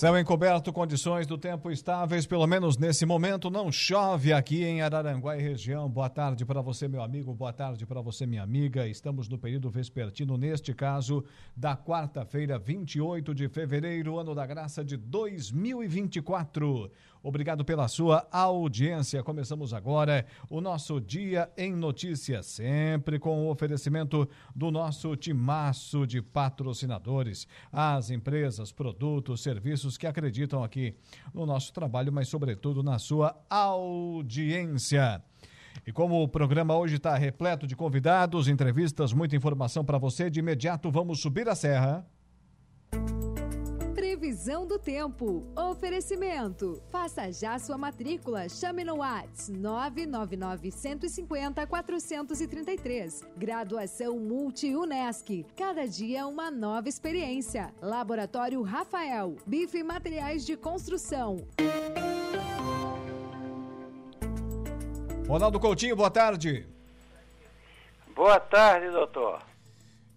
Céu encoberto, condições do tempo estáveis, pelo menos nesse momento não chove aqui em Araranguá e região. Boa tarde para você, meu amigo, boa tarde para você, minha amiga. Estamos no período vespertino, neste caso, da quarta-feira, 28 de fevereiro, ano da graça de 2024. Obrigado pela sua audiência. Começamos agora o nosso Dia em Notícias, sempre com o oferecimento do nosso timaço de patrocinadores, as empresas, produtos, serviços que acreditam aqui no nosso trabalho, mas sobretudo na sua audiência. E como o programa hoje está repleto de convidados, entrevistas, muita informação para você, de imediato vamos subir a serra. Previsão do tempo. Oferecimento. Faça já sua matrícula. Chame no Whats 999 150 433. Graduação Multi-UNESC. Cada dia uma nova experiência. Laboratório Rafael. Bife Materiais de Construção. Ronaldo Coutinho, boa tarde. Boa tarde, doutor.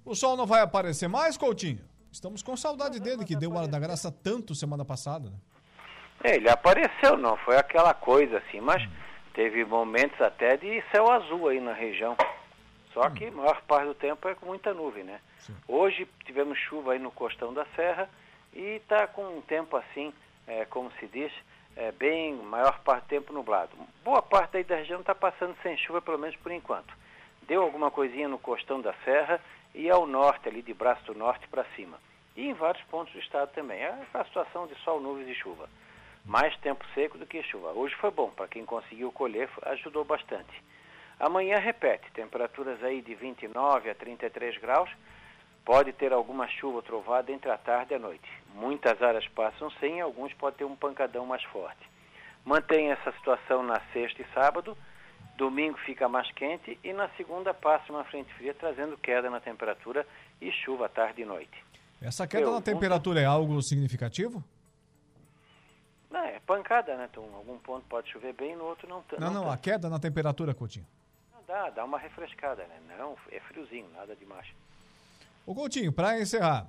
O sol não vai aparecer mais, Coutinho? Estamos com saudade dele, que deu o ar da graça tanto semana passada. Né? Ele apareceu, não foi aquela coisa assim, mas teve momentos até de céu azul aí na região. Só que a maior parte do tempo é com muita nuvem, né? Sim. Hoje tivemos chuva aí no costão da serra e está com um tempo assim, é, como se diz, é, bem, maior parte do tempo nublado. Boa parte aí da região está passando sem chuva, pelo menos por enquanto. Deu alguma coisinha no costão da serra e ao norte, ali de braço do norte para cima. E em vários pontos do estado também. É a situação de sol, nuvens e chuva. Mais tempo seco do que chuva. Hoje foi bom, para quem conseguiu colher, ajudou bastante. Amanhã repete, temperaturas aí de 29 a 33 graus. Pode ter alguma chuva trovada entre a tarde e a noite. Muitas áreas passam sem, alguns podem ter um pancadão mais forte. Mantém essa situação na sexta e sábado. Domingo fica mais quente e na segunda passa uma frente fria trazendo queda na temperatura e chuva tarde e noite. Essa queda Eu, na temperatura um... é algo significativo? Não, é pancada, né? Então, algum ponto pode chover bem, no outro não tanto. Não, não, não, a queda na temperatura, Coutinho. Dá, dá uma refrescada, né? Não, é friozinho, nada demais. O Coutinho, para encerrar,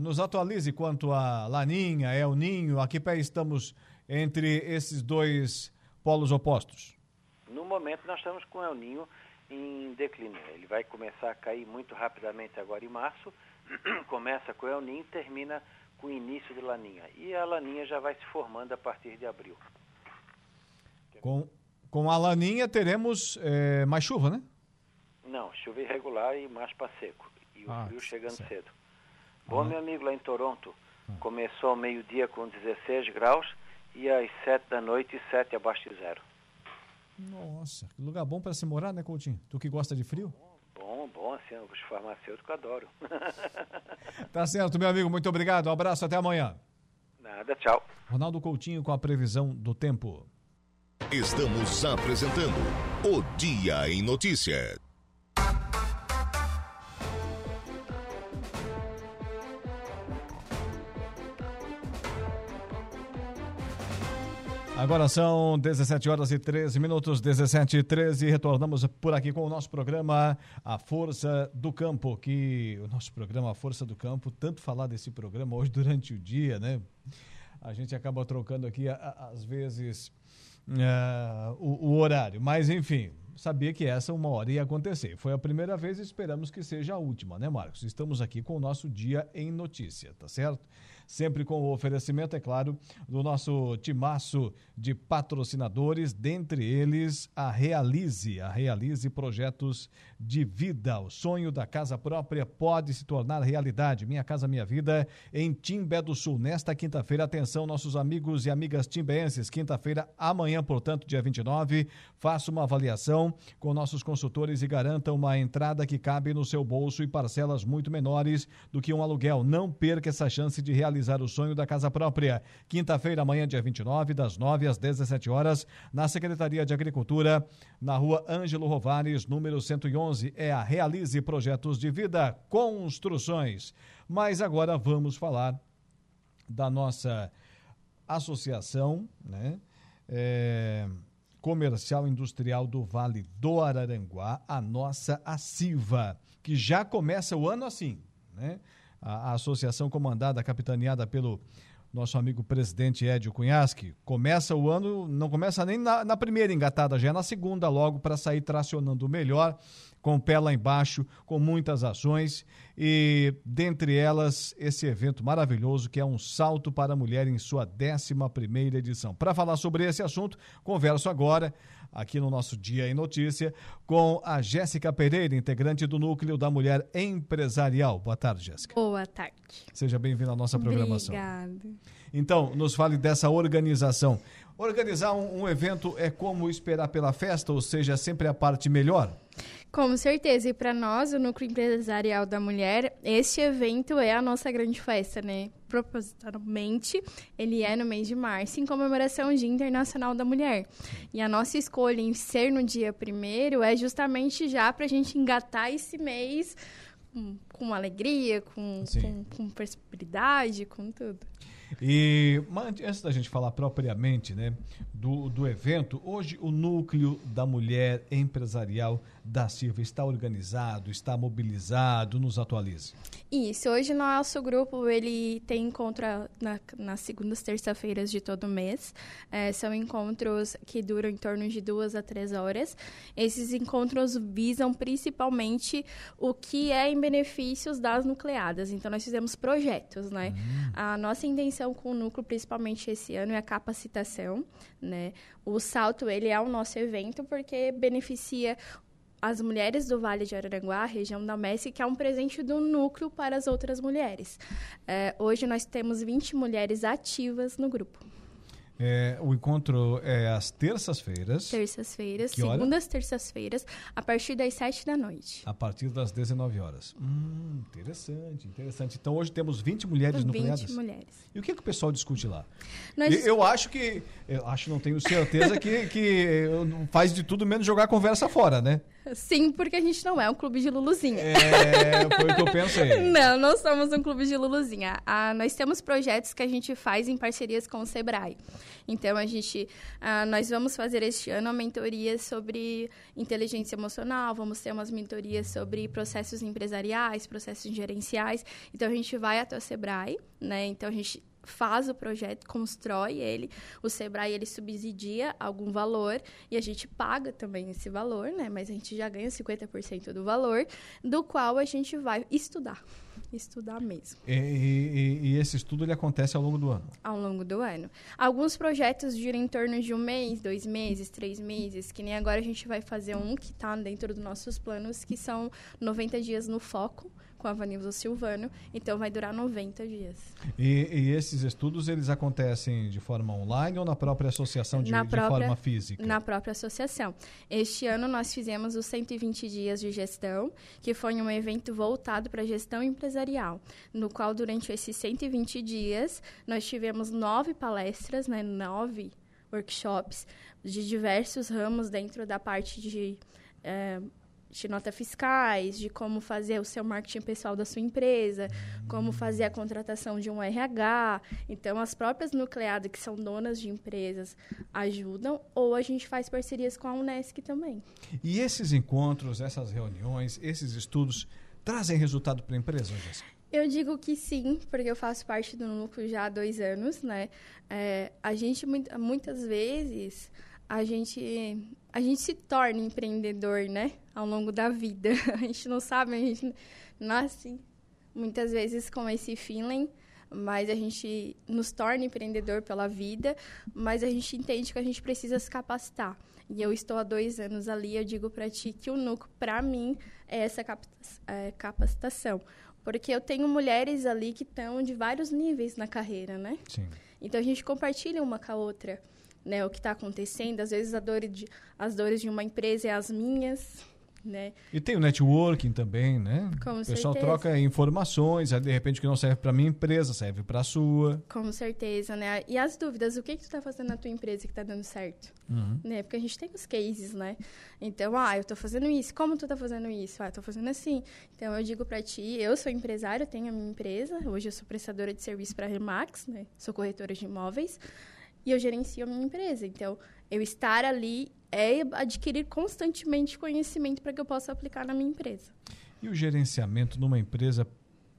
nos atualize quanto a Laninha, El Ninho, a que pé estamos entre esses dois polos opostos? No momento nós estamos com El Ninho em declínio. Ele vai começar a cair muito rapidamente agora em março, começa com El Ninho e termina com o início de Laninha. E a Laninha já vai se formando a partir de abril. Com, com a Laninha teremos é, mais chuva, né? Não, chuva irregular e mais para seco e o ah, frio chegando certo. cedo. Bom, meu amigo, lá em Toronto, ah. começou ao meio-dia com 16 graus e às 7 da noite 7 abaixo de zero. Nossa, que lugar bom para se morar, né, Coutinho? Tu que gosta de frio? Bom, bom, assim, os farmacêuticos adoram. tá certo, meu amigo, muito obrigado. Um abraço, até amanhã. Nada, tchau. Ronaldo Coutinho com a previsão do tempo. Estamos apresentando o Dia em Notícias. Agora são 17 horas e 13 minutos, 17 e 13. Retornamos por aqui com o nosso programa A Força do Campo, que o nosso programa A Força do Campo, tanto falar desse programa hoje durante o dia, né? A gente acaba trocando aqui, às vezes, uh, o, o horário. Mas, enfim, sabia que essa uma hora ia acontecer. Foi a primeira vez e esperamos que seja a última, né, Marcos? Estamos aqui com o nosso Dia em Notícia, tá certo? Sempre com o oferecimento, é claro, do nosso timaço de patrocinadores, dentre eles a Realize, a Realize Projetos de Vida. O sonho da casa própria pode se tornar realidade. Minha Casa Minha Vida em Timbé do Sul. Nesta quinta-feira, atenção, nossos amigos e amigas timbeenses, quinta-feira, amanhã, portanto, dia 29, faça uma avaliação com nossos consultores e garanta uma entrada que cabe no seu bolso e parcelas muito menores do que um aluguel. Não perca essa chance de realizar realizar o sonho da casa própria. Quinta-feira, amanhã, dia 29, das 9 às 17 horas, na Secretaria de Agricultura, na rua Ângelo Rovares, número 111. É a Realize Projetos de Vida Construções. Mas agora vamos falar da nossa associação, né? É, comercial industrial do Vale do Araranguá, a nossa ACIVA, que já começa o ano assim, né? A, a associação comandada, capitaneada pelo nosso amigo presidente Edio Cunhasque, começa o ano, não começa nem na, na primeira engatada, já é na segunda logo para sair tracionando melhor, com o pé lá embaixo, com muitas ações e dentre elas esse evento maravilhoso que é um salto para a mulher em sua 11 primeira edição. Para falar sobre esse assunto, converso agora aqui no nosso Dia em Notícia com a Jéssica Pereira, integrante do Núcleo da Mulher Empresarial. Boa tarde, Jéssica. Boa tarde. Seja bem-vinda à nossa programação. Obrigada. Então, nos fale dessa organização. Organizar um, um evento é como esperar pela festa, ou seja, sempre a parte melhor? Com certeza. E para nós, o Núcleo Empresarial da Mulher, este evento é a nossa grande festa, né? Propositalmente, ele é no mês de março, em comemoração ao Dia Internacional da Mulher. E a nossa escolha em ser no dia primeiro é justamente já para a gente engatar esse mês com, com alegria, com, com, com prosperidade, com tudo. E antes da gente falar propriamente né, do, do evento, hoje o núcleo da mulher empresarial da Silva está organizado, está mobilizado, nos atualize. Isso, hoje nosso grupo ele tem encontro na, nas segundas terça-feiras de todo mês. É, são encontros que duram em torno de duas a três horas. Esses encontros visam principalmente o que é em benefícios das nucleadas. Então nós fizemos projetos, né? Uhum. A nossa intenção com o núcleo, principalmente esse ano, é a capacitação, né? O salto ele é o nosso evento porque beneficia as mulheres do Vale de Araranguá, região da Messi, que é um presente do núcleo para as outras mulheres. É, hoje nós temos 20 mulheres ativas no grupo. É, o encontro é às terças-feiras. Terças-feiras, segundas terças-feiras, a partir das 7 da noite. A partir das 19 horas. Hum, interessante, interessante. Então hoje temos 20 mulheres 20 nucleadas. 20 mulheres. E o que, que o pessoal discute lá? Nós... Eu acho que, eu acho, não tenho certeza que, que faz de tudo menos jogar a conversa fora, né? Sim, porque a gente não é um clube de Luluzinha. É, foi o que eu pensei. não, não somos um clube de Luluzinha. Ah, nós temos projetos que a gente faz em parcerias com o Sebrae. Então, a gente, ah, nós vamos fazer este ano uma mentoria sobre inteligência emocional, vamos ter umas mentorias sobre processos empresariais, processos gerenciais. Então, a gente vai até o Sebrae, né? Então, a gente faz o projeto, constrói ele, o Sebrae ele subsidia algum valor e a gente paga também esse valor, né? Mas a gente já ganha 50% do valor, do qual a gente vai estudar. Estudar mesmo. E, e, e, esse estudo ele acontece ao longo do ano? Ao longo do ano. Alguns projetos duram em torno de um mês, dois meses, três meses, que nem agora a gente vai fazer um que está dentro dos nossos planos, que são 90 dias no foco, com a Vanilza Silvano, então vai durar 90 dias. E, e, esses estudos, eles acontecem de forma online ou na própria associação de, própria, de forma física? Na própria associação. Este ano nós fizemos os 120 dias de gestão, que foi um evento voltado para a gestão empresarial, no qual durante esses 120 dias nós tivemos nove palestras, né, nove workshops de diversos ramos dentro da parte de é, de nota fiscais, de como fazer o seu marketing pessoal da sua empresa, como fazer a contratação de um RH. Então, as próprias nucleadas, que são donas de empresas, ajudam, ou a gente faz parcerias com a Unesc também. E esses encontros, essas reuniões, esses estudos trazem resultado para a empresa, Jéssica? Eu digo que sim, porque eu faço parte do núcleo já há dois anos, né? É, a gente, muitas vezes, a gente a gente se torna empreendedor, né? Ao longo da vida. A gente não sabe, a gente nasce muitas vezes com esse feeling, mas a gente nos torna empreendedor pela vida, mas a gente entende que a gente precisa se capacitar. E eu estou há dois anos ali, eu digo para ti que o núcleo, para mim, é essa é, capacitação. Porque eu tenho mulheres ali que estão de vários níveis na carreira, né? Sim. Então a gente compartilha uma com a outra né, o que está acontecendo. Às vezes dor de, as dores de uma empresa é as minhas, né? E tem o networking também, né? Com o pessoal certeza. troca informações, aí de repente o que não serve para minha empresa, serve para a sua. Com certeza, né? E as dúvidas, o que que tu tá fazendo na tua empresa que tá dando certo? Uhum. Né? Porque a gente tem os cases, né? Então, ah, eu tô fazendo isso. Como tu tá fazendo isso? Ah, tô fazendo assim. Então, eu digo para ti, eu sou empresário, tenho a minha empresa. Hoje eu sou prestadora de serviço para a Remax, né? Sou corretora de imóveis. E eu gerencio a minha empresa. Então, eu estar ali é adquirir constantemente conhecimento para que eu possa aplicar na minha empresa. E o gerenciamento numa empresa,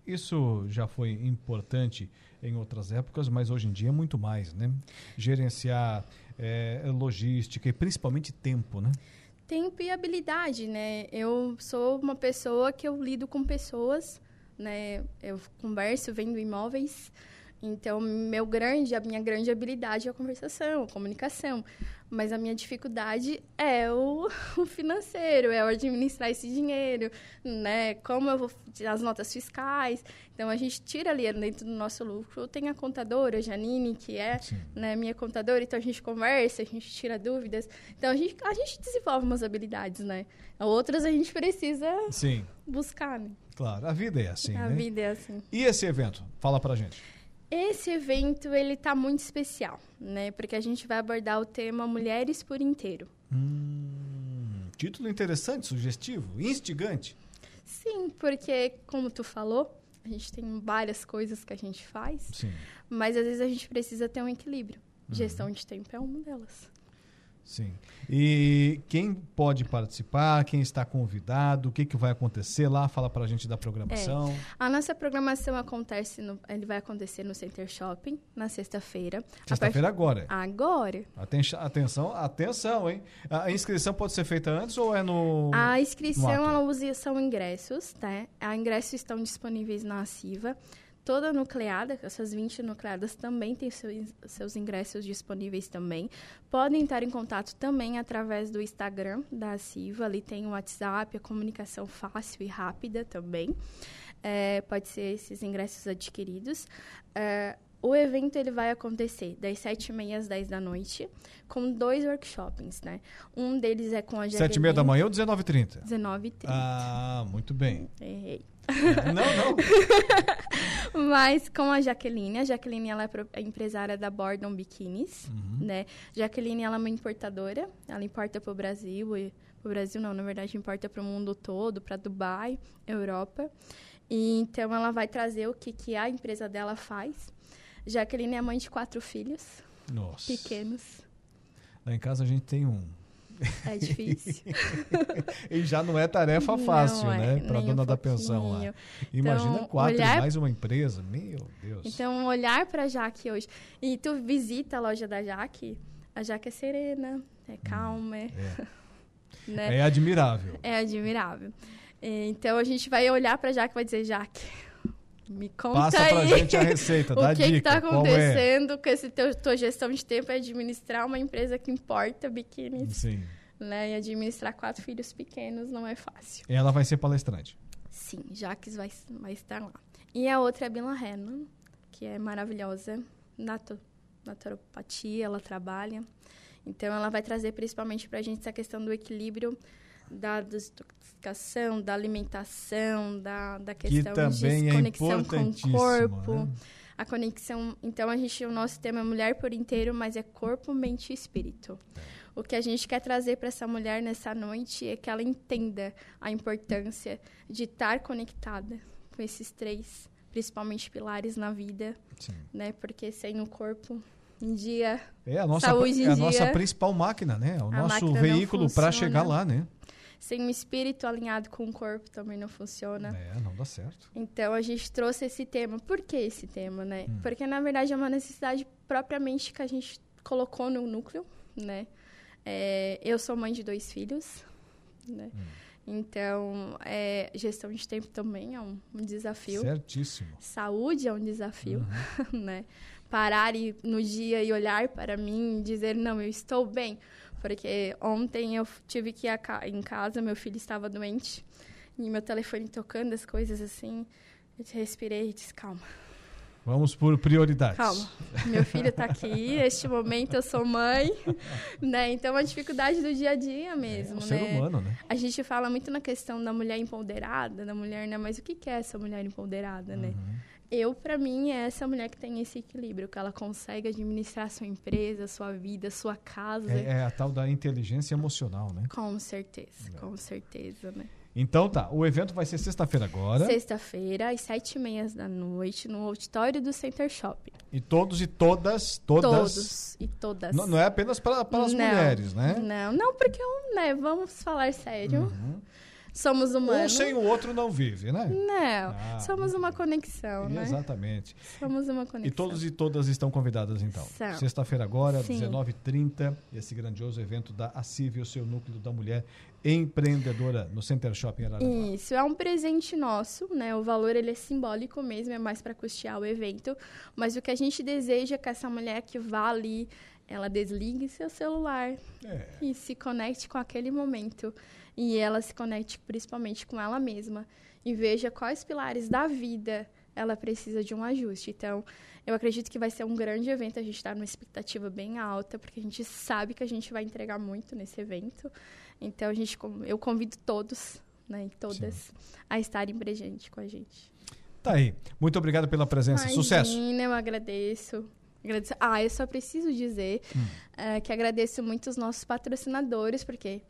isso já foi importante em outras épocas, mas hoje em dia é muito mais, né? Gerenciar é, logística e principalmente tempo, né? Tempo e habilidade, né? Eu sou uma pessoa que eu lido com pessoas, né? Eu converso, vendo imóveis. Então, meu grande, a minha grande habilidade é a conversação, a comunicação. Mas a minha dificuldade é o, o financeiro, é o administrar esse dinheiro, né? Como eu vou as notas fiscais. Então a gente tira ali dentro do nosso lucro. Tem a contadora, a Janine, que é né, minha contadora, então a gente conversa, a gente tira dúvidas. Então a gente, a gente desenvolve umas habilidades, né? Outras a gente precisa Sim. buscar, né? Claro, a vida é assim, A né? vida é assim. E esse evento? Fala pra gente. Esse evento, ele tá muito especial, né? Porque a gente vai abordar o tema Mulheres por Inteiro. Hum, título interessante, sugestivo, instigante. Sim, porque, como tu falou, a gente tem várias coisas que a gente faz, Sim. mas às vezes a gente precisa ter um equilíbrio. Gestão de tempo é uma delas. Sim. E quem pode participar, quem está convidado, o que, que vai acontecer lá? Fala pra gente da programação. A nossa programação acontece no, ele vai acontecer no Center Shopping na sexta-feira. A Sexta-feira agora. part- Agora. Aten- Atenção, atenção, hein? A inscrição pode ser feita antes ou é no. A inscrição no ela usa, são ingressos, tá? A ingressos estão disponíveis na Aciva. Toda nucleada, essas 20 nucleadas também têm seus, seus ingressos disponíveis também. Podem estar em contato também através do Instagram da Aciva. Ali tem o WhatsApp, a comunicação fácil e rápida também. É, pode ser esses ingressos adquiridos. É, o evento ele vai acontecer das 7h30 às 10 da noite, com dois workshops, né? Um deles é com a Sete e meia da manhã ou 19h30? 19h30. Ah, muito bem. Errei. É, Não, não. Mas com a Jaqueline, a Jaqueline ela é é empresária da Bordon Bikinis, Uhum. né? Jaqueline ela é uma importadora, ela importa para o Brasil e para o Brasil não, na verdade importa para o mundo todo, para Dubai, Europa. E então ela vai trazer o que que a empresa dela faz. Jaqueline é mãe de quatro filhos Nossa. pequenos. Lá em casa a gente tem um. É difícil. E já não é tarefa Não fácil, é, né? Para nem dona um da pensão lá. pouquinho. Imagina Então, quatro olhar- e mais uma empresa. Meu Deus. Então, olhar para a Jaque hoje. E tu visita a loja da Jaque, a Jaque é serena, é calma, é, é. né? é admirável. É admirável. É, Então a gente vai olhar para Jaque e vai dizer, Jaque, me conta Passa pra aí. gente a receita, dá o que está é? acontecendo com esse teu, tua gestão de tempo é administrar uma empresa que importa biquínis, Sim. né? E administrar quatro filhos pequenos não é fácil. Ela vai ser palestrante. Sim, Jaques vai, vai estar lá. E a outra é a Bila Hennon, que é maravilhosa, nato, naturopatia, ela trabalha. Então, ela vai trazer principalmente para a gente essa questão do equilíbrio da da alimentação, da, da questão também de é conexão com o corpo. né? A conexão. Então, a gente, o nosso tema é mulher por inteiro, mas é corpo, mente e espírito. O que a gente quer trazer para essa mulher nessa noite é que ela entenda a importância de estar conectada com esses três, principalmente pilares na vida, Sim. né? Porque sem o corpo, um dia É a nossa, Saúde em é a nossa dia. principal máquina, né? O nosso veículo para chegar lá, né? Sem o espírito alinhado com o corpo também não funciona. É, não dá certo. Então a gente trouxe esse tema. Por que esse tema, né? Hum. Porque na verdade é uma necessidade propriamente que a gente colocou no núcleo, né? É, eu sou mãe de dois filhos, né? Hum. Então, é, gestão de tempo também é um, um desafio. Certíssimo. Saúde é um desafio, Uhum. né? Parar e, no dia e olhar para mim e dizer, não, eu estou bem. Porque ontem eu tive que ir a ca- em casa, meu filho estava doente, e meu telefone tocando, as coisas assim. Eu respirei e disse, calma, Vamos por prioridades. Calma. Meu filho está aqui, neste momento eu sou mãe, né? Então, uma dificuldade do dia a dia mesmo, é, um né? ser humano, né? A gente fala muito na questão da mulher empoderada, da mulher, né? Mas o que é essa mulher empoderada, né? Eu, para mim, é essa mulher que tem esse equilíbrio, que ela consegue administrar sua empresa, sua vida, sua casa. É, é a tal da inteligência emocional, né? Com certeza, é. com certeza, né? Então tá, o evento vai ser sexta-feira agora. Sexta-feira, às sete e meia da noite, no auditório do Center Shopping. E todos e todas, todas... Todos e todas. Não, não é apenas para, as mulheres, né? Não, não, porque, né, vamos falar sério. Uhum. Somos humanos. Um sem o outro não vive, né? Não, ah, somos uma conexão, né? Exatamente. Somos uma conexão. E todos e todas estão convidadas, então. Sexta-feira agora, 19h30, esse grandioso evento da ACIV, o seu núcleo da mulher empreendedora no Center Shopping Araraquara. Isso, é um presente nosso, né? O valor ele é simbólico mesmo, é mais para custear o evento, mas o que a gente deseja é que essa mulher que vá ali, ela desligue seu celular é. e se conecte com aquele momento e ela se conecte principalmente com ela mesma e veja quais pilares da vida ela precisa de um ajuste. Então, eu acredito que vai ser um grande evento. A gente está numa expectativa bem alta, porque a gente sabe que a gente vai entregar muito nesse evento. Então, a gente, eu convido todos né, e todas Sim. a estarem presentes com a gente. Tá aí. Muito obrigado pela presença. Imagina, Sucesso. Eu agradeço. agradeço. Ah, eu só preciso dizer hum. uh, que agradeço muito os nossos patrocinadores, porque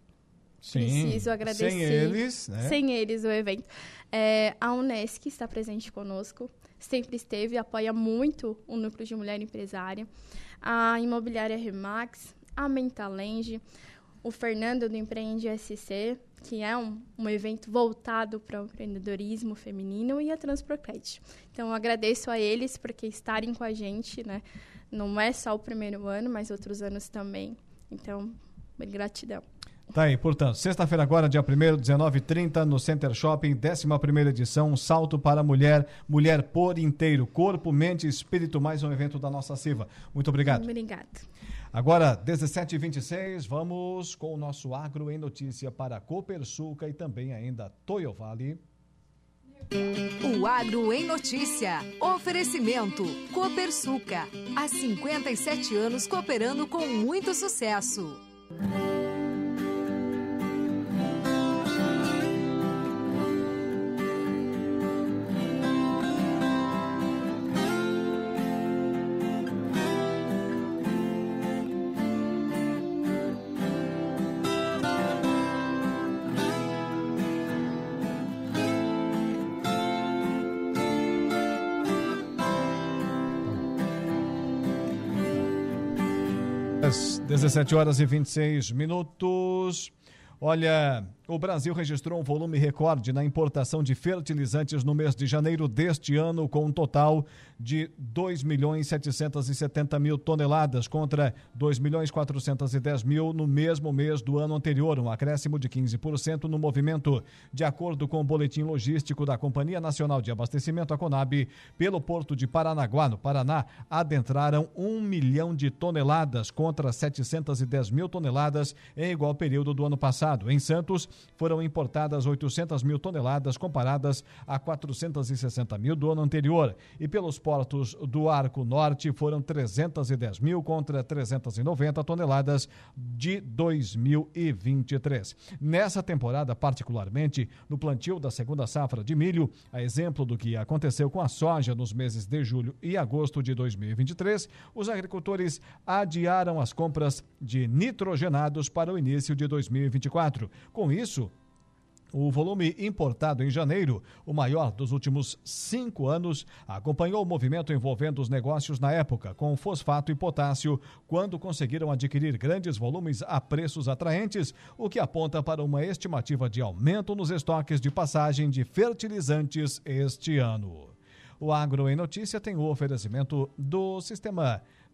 Sim, preciso agradecer. Sem eles, né? Sem eles, o evento. É, a Unesc está presente conosco, sempre esteve, apoia muito o Núcleo de Mulher Empresária. A Imobiliária Remax, a Mentalenge, o Fernando do Empreende SC, que é um, um evento voltado para o empreendedorismo feminino, e a Transprocred. Então, agradeço a eles porque estarem com a gente, né? Não é só o primeiro ano, mas outros anos também. Então, gratidão. Tá aí, portanto, sexta-feira agora, dia 1 19h30, no Center Shopping, 11 edição, Salto para a Mulher, Mulher por Inteiro, Corpo, Mente e Espírito, mais um evento da nossa Siva. Muito obrigado. Obrigado. Agora, 17h26, vamos com o nosso Agro em Notícia para Copersuca e também ainda Toyo Vale. O Agro em Notícia. Oferecimento. Copersuca. Há 57 anos cooperando com muito sucesso. 17 horas e 26 minutos. Olha, o Brasil registrou um volume recorde na importação de fertilizantes no mês de janeiro deste ano, com um total de 2 milhões 770 mil toneladas contra 2 milhões 410 mil no mesmo mês do ano anterior, um acréscimo de 15% no movimento. De acordo com o boletim logístico da Companhia Nacional de Abastecimento, a Conab, pelo porto de Paranaguá, no Paraná, adentraram 1 milhão de toneladas contra 710 mil toneladas em igual período do ano passado. Em Santos, foram importadas 800 mil toneladas, comparadas a 460 mil do ano anterior. E pelos portos do Arco Norte foram 310 mil contra 390 toneladas de 2023. Nessa temporada, particularmente no plantio da segunda safra de milho, a exemplo do que aconteceu com a soja nos meses de julho e agosto de 2023, os agricultores adiaram as compras de nitrogenados para o início de 2024. Com isso, isso, o volume importado em janeiro, o maior dos últimos cinco anos, acompanhou o movimento envolvendo os negócios na época, com fosfato e potássio, quando conseguiram adquirir grandes volumes a preços atraentes, o que aponta para uma estimativa de aumento nos estoques de passagem de fertilizantes este ano. O Agro em Notícia tem o oferecimento do Sistema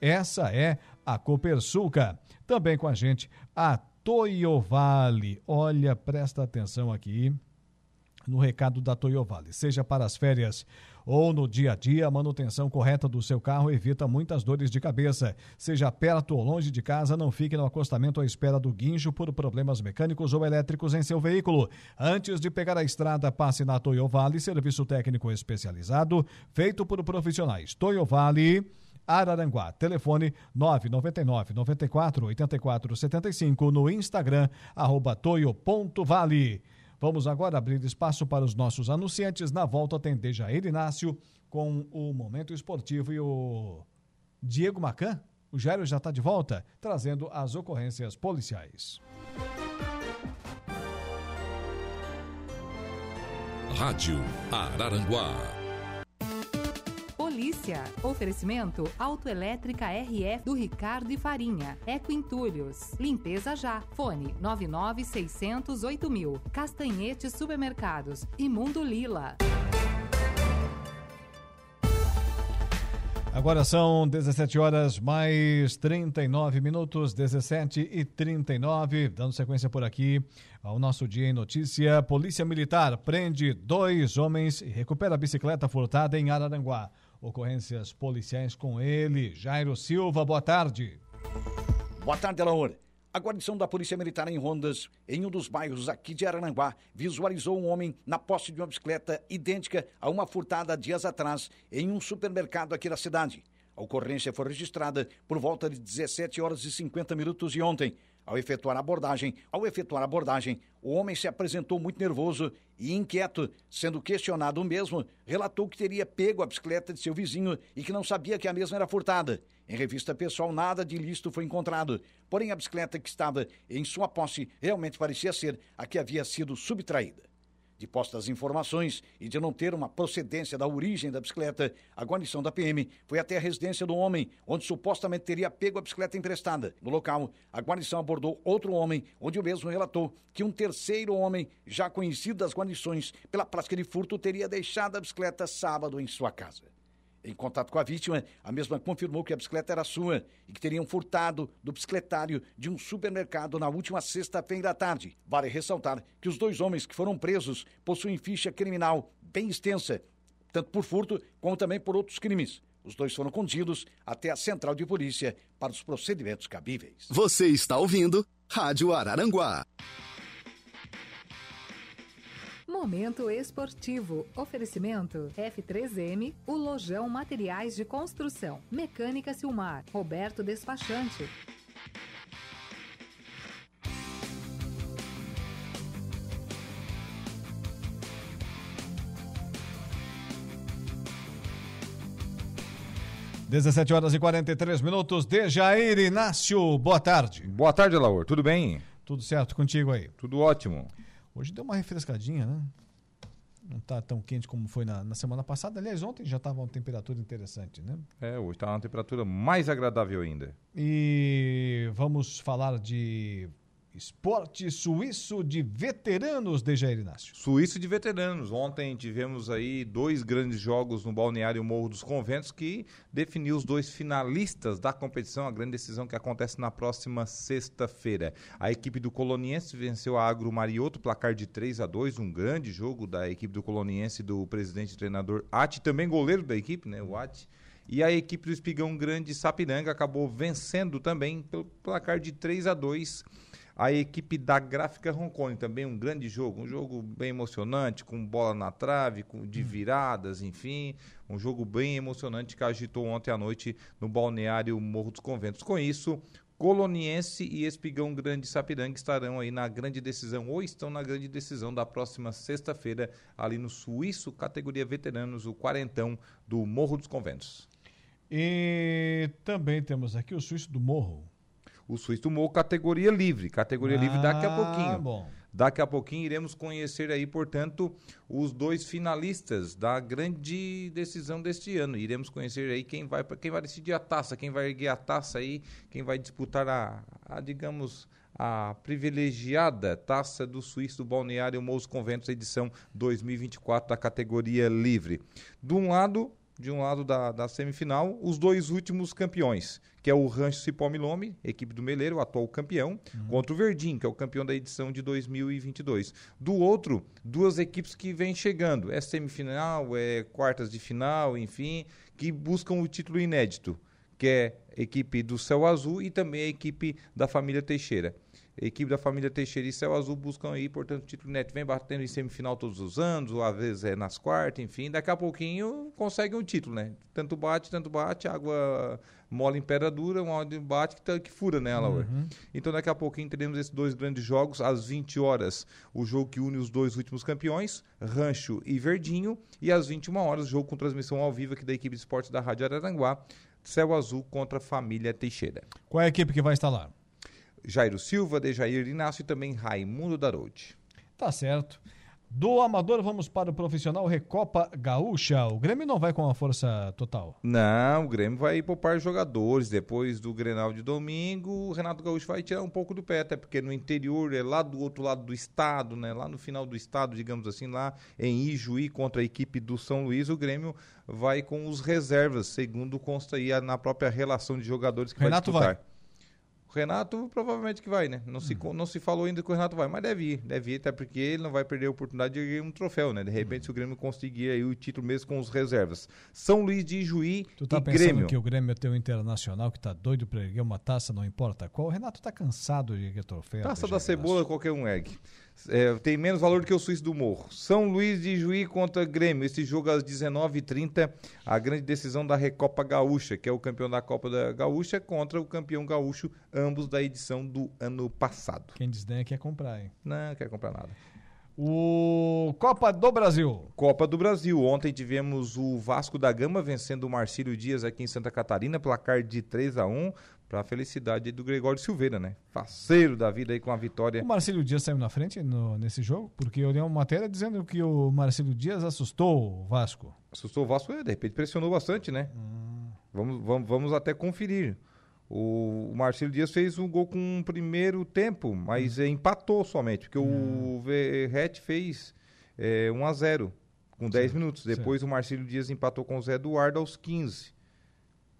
essa é a Copersuca. Também com a gente, a Toyovale. Olha, presta atenção aqui no recado da Toyovale. Seja para as férias ou no dia a dia, a manutenção correta do seu carro evita muitas dores de cabeça. Seja perto ou longe de casa, não fique no acostamento à espera do guincho por problemas mecânicos ou elétricos em seu veículo. Antes de pegar a estrada, passe na Toyo Vale, serviço técnico especializado, feito por profissionais. Toyo Vale. Araranguá. Telefone 999 94 84 75 no Instagram, arroba toio.vale. Vamos agora abrir espaço para os nossos anunciantes. Na volta tem Dejair Inácio com o Momento Esportivo e o Diego Macan. O Jairo já está de volta, trazendo as ocorrências policiais. Rádio Araranguá. Oferecimento Autoelétrica RF do Ricardo e Farinha. Eco Entulhos. Limpeza já. Fone 99608 mil. Castanhete Supermercados. Imundo Lila. Agora são 17 horas mais 39 minutos, 17 e 39. Dando sequência por aqui ao nosso Dia em Notícia. Polícia Militar prende dois homens e recupera a bicicleta furtada em Araranguá. Ocorrências policiais com ele. Jairo Silva, boa tarde. Boa tarde, Alaor. A guarnição da Polícia Militar em Rondas, em um dos bairros aqui de Arananguá, visualizou um homem na posse de uma bicicleta idêntica a uma furtada dias atrás em um supermercado aqui na cidade. A ocorrência foi registrada por volta de 17 horas e 50 minutos de ontem. Ao efetuar a abordagem, ao efetuar a abordagem, o homem se apresentou muito nervoso e inquieto, sendo questionado o mesmo, relatou que teria pego a bicicleta de seu vizinho e que não sabia que a mesma era furtada. Em revista pessoal, nada de ilícito foi encontrado, porém a bicicleta que estava em sua posse realmente parecia ser a que havia sido subtraída. De postas informações e de não ter uma procedência da origem da bicicleta, a guarnição da PM foi até a residência do homem, onde supostamente teria pego a bicicleta emprestada. No local, a guarnição abordou outro homem, onde o mesmo relatou que um terceiro homem, já conhecido das guarnições pela prática de furto, teria deixado a bicicleta sábado em sua casa. Em contato com a vítima, a mesma confirmou que a bicicleta era sua e que teriam furtado do bicicletário de um supermercado na última sexta-feira à tarde. Vale ressaltar que os dois homens que foram presos possuem ficha criminal bem extensa, tanto por furto como também por outros crimes. Os dois foram conduzidos até a central de polícia para os procedimentos cabíveis. Você está ouvindo Rádio Araranguá. Momento esportivo. Oferecimento F3M, o Lojão Materiais de Construção. Mecânica Silmar. Roberto Despachante. Dezessete horas e 43 minutos. Dejair Inácio, boa tarde. Boa tarde, Laur. Tudo bem? Tudo certo contigo aí? Tudo ótimo. Hoje deu uma refrescadinha, né? Não está tão quente como foi na, na semana passada. Aliás, ontem já estava uma temperatura interessante, né? É, hoje está uma temperatura mais agradável ainda. E vamos falar de Esporte Suíço de Veteranos de Jair Inácio. Suíço de Veteranos. Ontem tivemos aí dois grandes jogos no Balneário Morro dos Conventos que definiu os dois finalistas da competição, a grande decisão que acontece na próxima sexta-feira. A equipe do Coloniense venceu a Agro Marioto, placar de 3 a 2 um grande jogo da equipe do Coloniense do presidente e treinador Ati, também goleiro da equipe, né, o Ati. E a equipe do Espigão Grande Sapiranga acabou vencendo também pelo placar de 3 a 2 a equipe da Gráfica Roncone, também um grande jogo, um jogo bem emocionante, com bola na trave, com, de viradas, enfim, um jogo bem emocionante que agitou ontem à noite no balneário Morro dos Conventos. Com isso, Coloniense e Espigão Grande Sapiranga estarão aí na grande decisão, ou estão na grande decisão da próxima sexta-feira, ali no Suíço, categoria veteranos, o quarentão do Morro dos Conventos. E também temos aqui o Suíço do Morro. O Suíço Morro, categoria livre. Categoria ah, livre daqui a pouquinho. bom. Daqui a pouquinho iremos conhecer aí, portanto, os dois finalistas da grande decisão deste ano. Iremos conhecer aí quem vai, quem vai decidir a taça, quem vai erguer a taça aí, quem vai disputar a, a digamos, a privilegiada Taça do Suíço do Balneário Mous Conventos, edição 2024 da categoria livre. De um lado, de um lado da, da semifinal, os dois últimos campeões, que é o Rancho Cipó Milome, equipe do Meleiro, o atual campeão, uhum. contra o Verdim, que é o campeão da edição de 2022. Do outro, duas equipes que vêm chegando, é semifinal, é quartas de final, enfim, que buscam o título inédito, que é a equipe do Céu Azul e também a equipe da família Teixeira. Equipe da família Teixeira e Céu Azul buscam aí, portanto, o título neto vem batendo em semifinal todos os anos, ou às vezes é nas quartas, enfim, daqui a pouquinho consegue um título, né? Tanto bate, tanto bate, água mole em pedra dura, uma hora bate que, tá, que fura nela, uhum. Então daqui a pouquinho teremos esses dois grandes jogos, às 20 horas, o jogo que une os dois últimos campeões, Rancho e Verdinho, e às 21 horas, o jogo com transmissão ao vivo aqui da equipe de esportes da Rádio Araranguá, Céu Azul contra a família Teixeira. Qual é a equipe que vai estar lá? Jairo Silva, Dejair Inácio e também Raimundo Darode. Tá certo. Do amador, vamos para o profissional Recopa Gaúcha. O Grêmio não vai com a força total? Não, o Grêmio vai poupar jogadores. Depois do Grenal de domingo, o Renato Gaúcho vai tirar um pouco do pé, até porque no interior, é lá do outro lado do estado, né? Lá no final do estado, digamos assim, lá em Ijuí, contra a equipe do São Luís, o Grêmio vai com os reservas, segundo consta aí na própria relação de jogadores que Renato vai disputar. Vai. O Renato provavelmente que vai, né? Não, se, uhum. não se falou ainda que o Renato vai, mas deve ir. Deve ir, até porque ele não vai perder a oportunidade de ganhar um troféu, né? De repente, uhum. se o Grêmio conseguir aí o título mesmo com os reservas. São Luís de Ijuí tu tá e pensando Grêmio. que o Grêmio tem um internacional que tá doido para erguer uma taça, não importa qual. O Renato tá cansado de erguer troféu. Taça da cebola, qualquer um ergue. É, tem menos valor que o Suíço do Morro. São Luís de Juí contra Grêmio. Esse jogo às 19h30, a grande decisão da Recopa Gaúcha, que é o campeão da Copa da Gaúcha, contra o campeão gaúcho, ambos da edição do ano passado. Quem desdenha quer comprar, hein? Não, quer comprar nada. O Copa do Brasil. Copa do Brasil. Ontem tivemos o Vasco da Gama vencendo o Marcílio Dias aqui em Santa Catarina, placar de 3 a 1 para a felicidade do Gregório Silveira, né? Faceiro da vida aí com a vitória. O Marcelo Dias saiu na frente no, nesse jogo, porque eu li uma matéria dizendo que o Marcelo Dias assustou o Vasco. Assustou o Vasco, é, de repente pressionou bastante, né? Hum. Vamos, vamos, vamos até conferir. O, o Marcelo Dias fez um gol com um primeiro tempo, mas hum. empatou somente, porque hum. o Verret fez é, 1 a 0 com 10 minutos. Depois o Marcelo Dias empatou com o Zé Eduardo aos 15.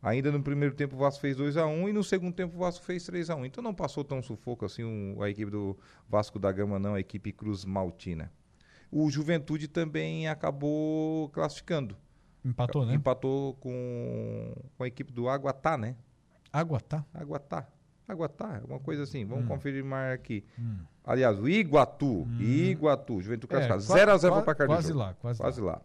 Ainda no primeiro tempo o Vasco fez 2 a 1 e no segundo tempo o Vasco fez 3 a 1 Então não passou tão sufoco assim um, a equipe do Vasco da Gama, não, a equipe Cruz Maltina. O Juventude também acabou classificando. Empatou, né? Empatou com, com a equipe do Aguatá, né? Aguatá? Aguatá. Aguatá, uma coisa assim. Vamos hum. conferir mais aqui. Hum. Aliás, o Iguatu. Hum. Iguatu, Juventude classificado. 0x0 para Placar Quase lá, quase, quase lá. lá.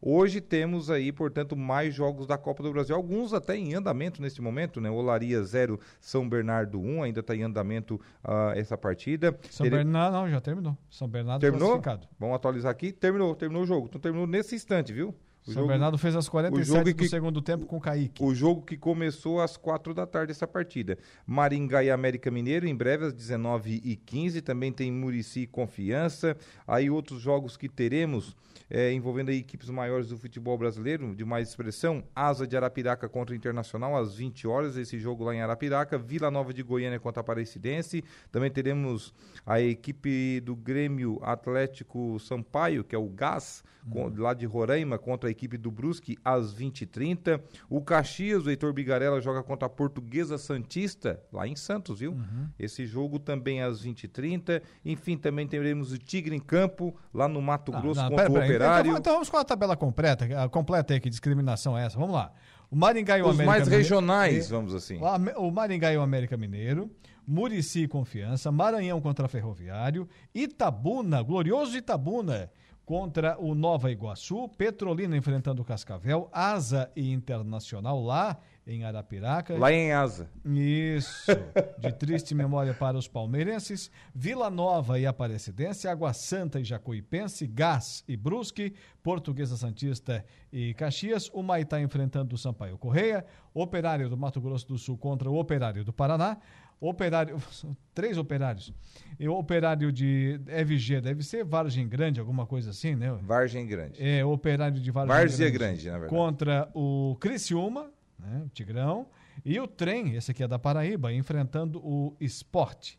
Hoje temos aí, portanto, mais jogos da Copa do Brasil. Alguns até em andamento neste momento, né? Olaria 0, São Bernardo 1, um, ainda está em andamento uh, essa partida. São Ele... Bernardo, não, já terminou. São Bernardo terminou? classificado. Vamos atualizar aqui. Terminou, terminou o jogo. Então terminou nesse instante, viu? O São jogo, Bernardo fez as 47 do que, segundo tempo com o Kaique. O jogo que começou às 4 da tarde, essa partida. Maringá e América Mineiro, em breve, às 19h15. Também tem Murici e Confiança. Aí outros jogos que teremos é, envolvendo equipes maiores do futebol brasileiro, de mais expressão. Asa de Arapiraca contra o Internacional, às 20 horas. Esse jogo lá em Arapiraca. Vila Nova de Goiânia contra a Aparecidense. Também teremos a equipe do Grêmio Atlético Sampaio, que é o GAS, com, uhum. lá de Roraima, contra a equipe do Brusque às 20h30. O Caxias, o Heitor Bigarella, joga contra a Portuguesa Santista, lá em Santos, viu? Uhum. Esse jogo também às 20h30. Enfim, também teremos o Tigre em campo, lá no Mato não, Grosso, não, contra pera, o pera, Operário. Então, então, vamos com a tabela completa, completa aí, que discriminação é essa? Vamos lá. O Maringá e o Os América mais regionais, vamos assim. O Maringá e o América Mineiro. Murici e Confiança, Maranhão contra Ferroviário, Itabuna, glorioso Itabuna, contra o Nova Iguaçu, Petrolina enfrentando o Cascavel, Asa e Internacional lá em Arapiraca. Lá em Asa. Isso. De triste memória para os palmeirenses. Vila Nova e Aparecidense, Água Santa e Jacuipense, Gás e Brusque, Portuguesa Santista e Caxias. O Maitá enfrentando o Sampaio Correia. Operário do Mato Grosso do Sul contra o Operário do Paraná. Operário, três operários. E o operário de FG deve ser Vargem Grande, alguma coisa assim, né? Vargem Grande. É, operário de Vargem Várzea Grande. Grande, na verdade. Contra o Criciúma, né, o Tigrão, e o Trem, esse aqui é da Paraíba, enfrentando o Esporte.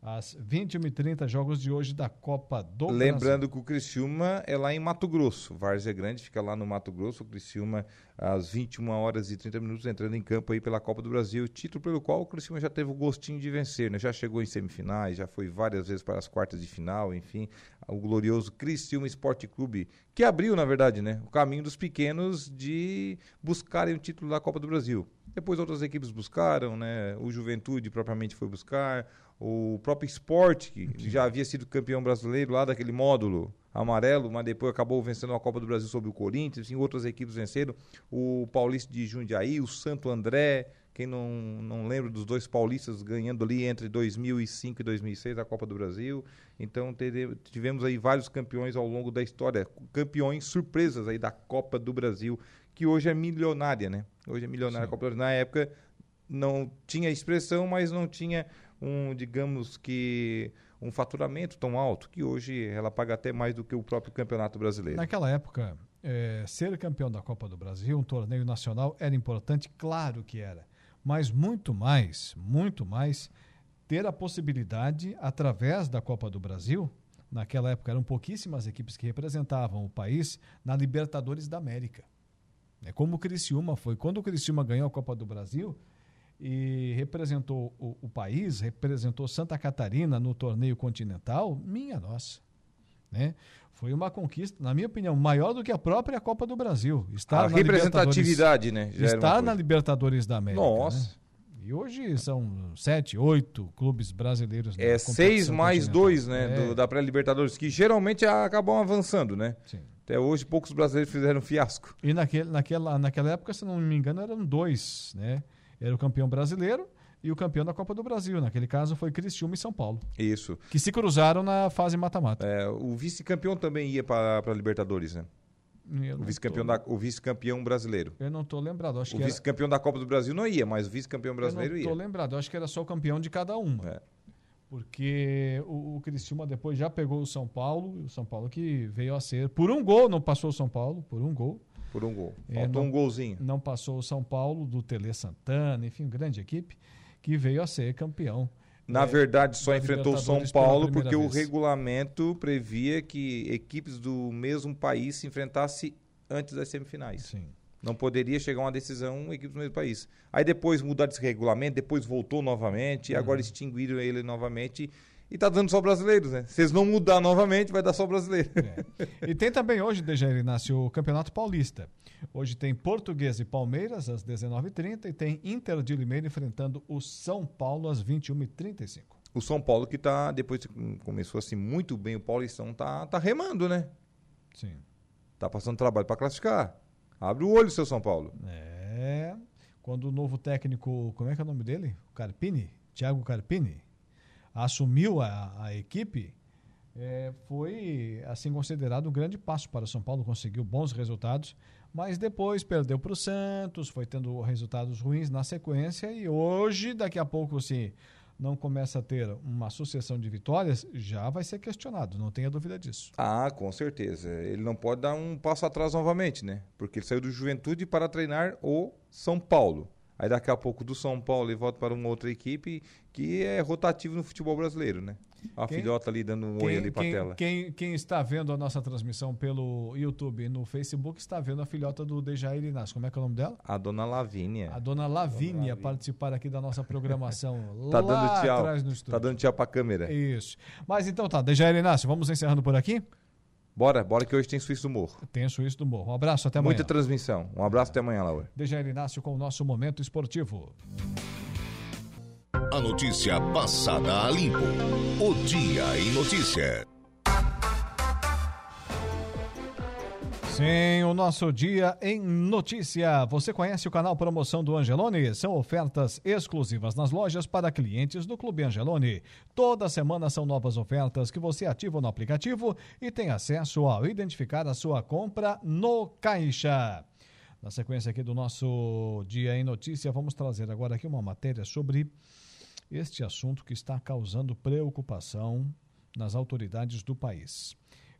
Às 21h30, jogos de hoje da Copa do Brasil. Lembrando que o Criciúma é lá em Mato Grosso. Várzea Grande fica lá no Mato Grosso. O Criciúma, às 21 horas e 30 minutos, entrando em campo aí pela Copa do Brasil. Título pelo qual o Criciúma já teve o gostinho de vencer, né? Já chegou em semifinais, já foi várias vezes para as quartas de final, enfim. O glorioso Criciúma Esporte Clube, que abriu, na verdade, né? O caminho dos pequenos de buscarem o título da Copa do Brasil. Depois outras equipes buscaram, né? O Juventude propriamente foi buscar. O próprio esporte, que já havia sido campeão brasileiro lá daquele módulo amarelo, mas depois acabou vencendo a Copa do Brasil sobre o Corinthians, enfim, outras equipes venceram, o Paulista de Jundiaí, o Santo André, quem não, não lembra dos dois paulistas ganhando ali entre 2005 e 2006 a Copa do Brasil, então tivemos aí vários campeões ao longo da história, campeões surpresas aí da Copa do Brasil, que hoje é milionária, né? Hoje é milionária Sim. a Copa do Brasil. Na época não tinha expressão, mas não tinha um, digamos que, um faturamento tão alto que hoje ela paga até mais do que o próprio Campeonato Brasileiro. Naquela época, é, ser campeão da Copa do Brasil, um torneio nacional, era importante, claro que era, mas muito mais, muito mais, ter a possibilidade, através da Copa do Brasil, naquela época eram pouquíssimas equipes que representavam o país na Libertadores da América. É como o Criciúma foi. Quando o Criciúma ganhou a Copa do Brasil, e representou o, o, país, representou Santa Catarina no torneio continental, minha nossa. Né? Foi uma conquista, na minha opinião, maior do que a própria Copa do Brasil. Estar a representatividade, né? Já estar na Libertadores da América. Nossa. Né? E hoje são sete, oito clubes brasileiros. É seis mais dois, né? É. Do, da pré-Libertadores, que geralmente acabam avançando, né? Sim. Até hoje poucos brasileiros fizeram fiasco. E naquele, naquela, naquela época, se não me engano, eram dois, né? Era o campeão brasileiro e o campeão da Copa do Brasil. Naquele caso foi Criciúma e São Paulo. Isso. Que se cruzaram na fase mata-mata. É, o vice-campeão também ia para a Libertadores, né? o vice-campeão tô... o vice-campeão brasileiro. Eu não estou lembrado. Acho o vice-campeão era... da Copa do Brasil não ia, mas o vice-campeão brasileiro ia. Eu não estou lembrado. Eu acho que era só o campeão de cada uma. É. Porque o, o Criciúma depois já pegou o São Paulo, o São Paulo que veio a ser, por um gol, não passou o São Paulo, por um gol. Por um gol. É, Faltou é, não, um golzinho. Não passou o São Paulo, do Tele Santana, enfim, grande equipe, que veio a ser campeão. Na é, verdade, só enfrentou o São Paulo porque vez. o regulamento previa que equipes do mesmo país se enfrentassem antes das semifinais. Sim. Não poderia chegar a uma decisão equipes do mesmo país. Aí depois mudaram esse regulamento, depois voltou novamente, uhum. e agora extinguiram ele novamente e tá dando só brasileiros, né? Se eles não mudar novamente, vai dar só brasileiro. É. E tem também hoje, Dejair Inácio, o Campeonato Paulista. Hoje tem Português e Palmeiras às 19h30 e tem Inter de Limeira enfrentando o São Paulo às 21h35. O São Paulo que tá, depois que começou assim muito bem o Paulistão, tá, tá remando, né? Sim. Tá passando trabalho para classificar. Abre o olho, seu São Paulo. É. Quando o novo técnico, como é que é o nome dele? Carpini? Thiago Carpini? assumiu a, a equipe, é, foi assim considerado um grande passo para o São Paulo, conseguiu bons resultados, mas depois perdeu para o Santos, foi tendo resultados ruins na sequência e hoje, daqui a pouco, se não começa a ter uma sucessão de vitórias, já vai ser questionado, não tenha dúvida disso. Ah, com certeza. Ele não pode dar um passo atrás novamente, né? Porque ele saiu do Juventude para treinar o São Paulo. Aí daqui a pouco do São Paulo ele volta para uma outra equipe que é rotativo no futebol brasileiro, né? A quem, filhota ali dando um quem, oi ali para tela. Quem, quem, está vendo a nossa transmissão pelo YouTube e no Facebook está vendo a filhota do Dejair Inácio. Como é que é o nome dela? A dona Lavínia. A dona Lavínia, participar aqui da nossa programação tá lá dando tchau. atrás no estúdio. Tá dando tchau para a câmera. Isso. Mas então tá, Dejair Inácio, vamos encerrando por aqui? Bora, bora que hoje tem Suíço do Morro. Tem Suíço do Morro. Um abraço, até amanhã. Muita transmissão. Um abraço, até amanhã, Laura. Dejair Inácio com o nosso Momento Esportivo. A notícia passada a limpo. O Dia em Notícia. Sim, o nosso dia em notícia. Você conhece o canal Promoção do Angelone? São ofertas exclusivas nas lojas para clientes do Clube Angelone. Toda semana são novas ofertas que você ativa no aplicativo e tem acesso ao identificar a sua compra no caixa. Na sequência aqui do nosso dia em notícia, vamos trazer agora aqui uma matéria sobre este assunto que está causando preocupação nas autoridades do país.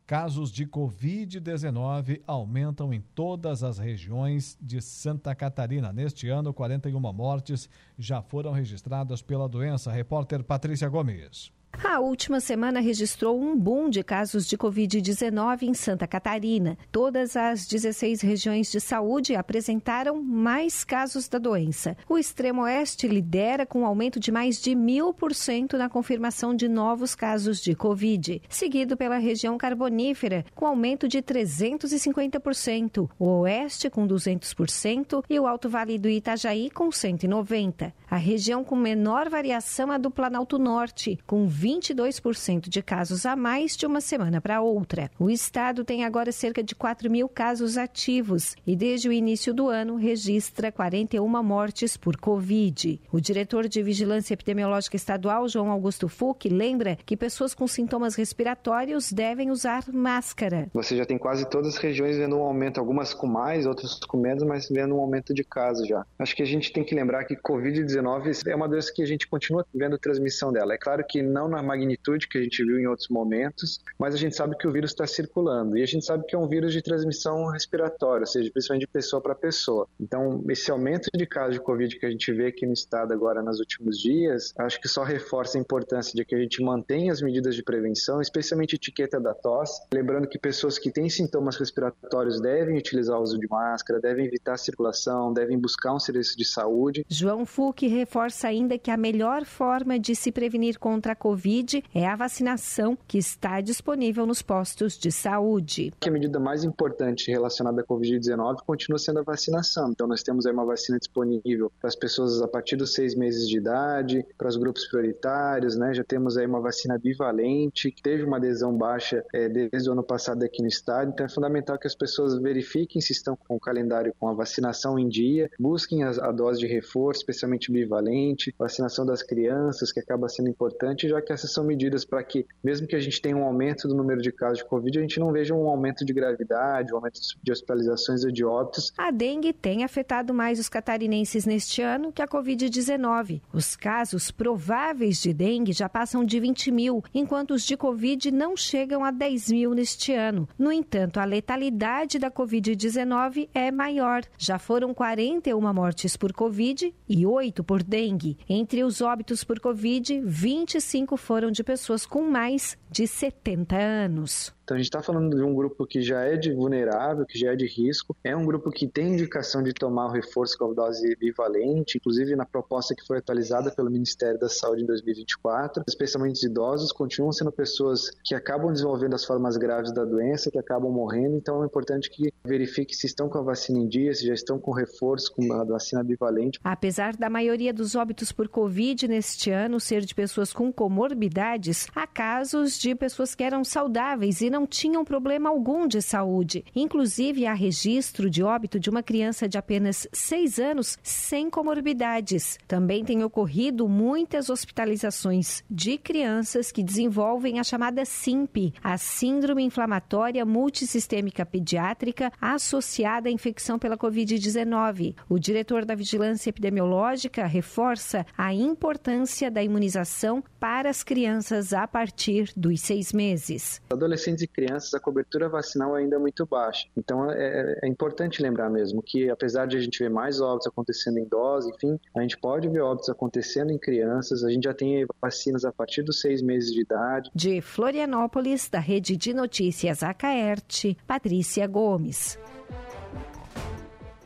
Casos de Covid-19 aumentam em todas as regiões de Santa Catarina. Neste ano, 41 mortes já foram registradas pela doença. Repórter Patrícia Gomes. A última semana registrou um boom de casos de Covid-19 em Santa Catarina. Todas as 16 regiões de saúde apresentaram mais casos da doença. O extremo oeste lidera com um aumento de mais de mil por cento na confirmação de novos casos de Covid, seguido pela região carbonífera, com aumento de 350%, o oeste com 200% e o Alto Vale do Itajaí com 190%. A região com menor variação é a do Planalto Norte, com 22% de casos a mais de uma semana para outra. O estado tem agora cerca de 4 mil casos ativos e, desde o início do ano, registra 41 mortes por Covid. O diretor de Vigilância Epidemiológica Estadual, João Augusto Fuch, lembra que pessoas com sintomas respiratórios devem usar máscara. Você já tem quase todas as regiões vendo um aumento, algumas com mais, outras com menos, mas vendo um aumento de casos já. Acho que a gente tem que lembrar que Covid-19 é uma doença que a gente continua vendo transmissão dela. É claro que não na magnitude que a gente viu em outros momentos, mas a gente sabe que o vírus está circulando e a gente sabe que é um vírus de transmissão respiratória, ou seja, principalmente de pessoa para pessoa. Então, esse aumento de casos de Covid que a gente vê aqui no estado agora nos últimos dias, acho que só reforça a importância de que a gente mantenha as medidas de prevenção, especialmente etiqueta da tosse, lembrando que pessoas que têm sintomas respiratórios devem utilizar o uso de máscara, devem evitar a circulação, devem buscar um serviço de saúde. João Fuch reforça ainda que a melhor forma de se prevenir contra a Covid Covid é a vacinação que está disponível nos postos de saúde. A medida mais importante relacionada à Covid-19 continua sendo a vacinação. Então, nós temos aí uma vacina disponível para as pessoas a partir dos seis meses de idade, para os grupos prioritários, né? Já temos aí uma vacina bivalente, que teve uma adesão baixa é, desde o ano passado aqui no estado. Então, é fundamental que as pessoas verifiquem se estão com o calendário com a vacinação em dia, busquem a, a dose de reforço, especialmente bivalente, vacinação das crianças, que acaba sendo importante, já que essas são medidas para que, mesmo que a gente tenha um aumento do número de casos de Covid, a gente não veja um aumento de gravidade, um aumento de hospitalizações ou de óbitos. A dengue tem afetado mais os catarinenses neste ano que a Covid-19. Os casos prováveis de dengue já passam de 20 mil, enquanto os de Covid não chegam a 10 mil neste ano. No entanto, a letalidade da Covid-19 é maior. Já foram 41 mortes por Covid e 8 por dengue. Entre os óbitos por Covid, 25 foram de pessoas com mais de 70 anos. Então a gente está falando de um grupo que já é de vulnerável, que já é de risco, é um grupo que tem indicação de tomar o reforço com a dose bivalente, inclusive na proposta que foi atualizada pelo Ministério da Saúde em 2024, especialmente os idosos, continuam sendo pessoas que acabam desenvolvendo as formas graves da doença, que acabam morrendo, então é importante que verifique se estão com a vacina em dia, se já estão com reforço com a vacina bivalente. Apesar da maioria dos óbitos por Covid neste ano ser de pessoas com comorbidades, há casos de pessoas que eram saudáveis e não não tinham problema algum de saúde. Inclusive, há registro de óbito de uma criança de apenas seis anos sem comorbidades. Também tem ocorrido muitas hospitalizações de crianças que desenvolvem a chamada SIMP, a Síndrome Inflamatória Multissistêmica Pediátrica associada à infecção pela Covid-19. O diretor da Vigilância Epidemiológica reforça a importância da imunização para as crianças a partir dos seis meses. Adolescentes crianças a cobertura vacinal ainda é muito baixa. Então é, é, importante lembrar mesmo que apesar de a gente ver mais óbitos acontecendo em idosos, enfim, a gente pode ver óbitos acontecendo em crianças. A gente já tem vacinas a partir dos seis meses de idade. De Florianópolis, da Rede de Notícias Acaerte, Patrícia Gomes.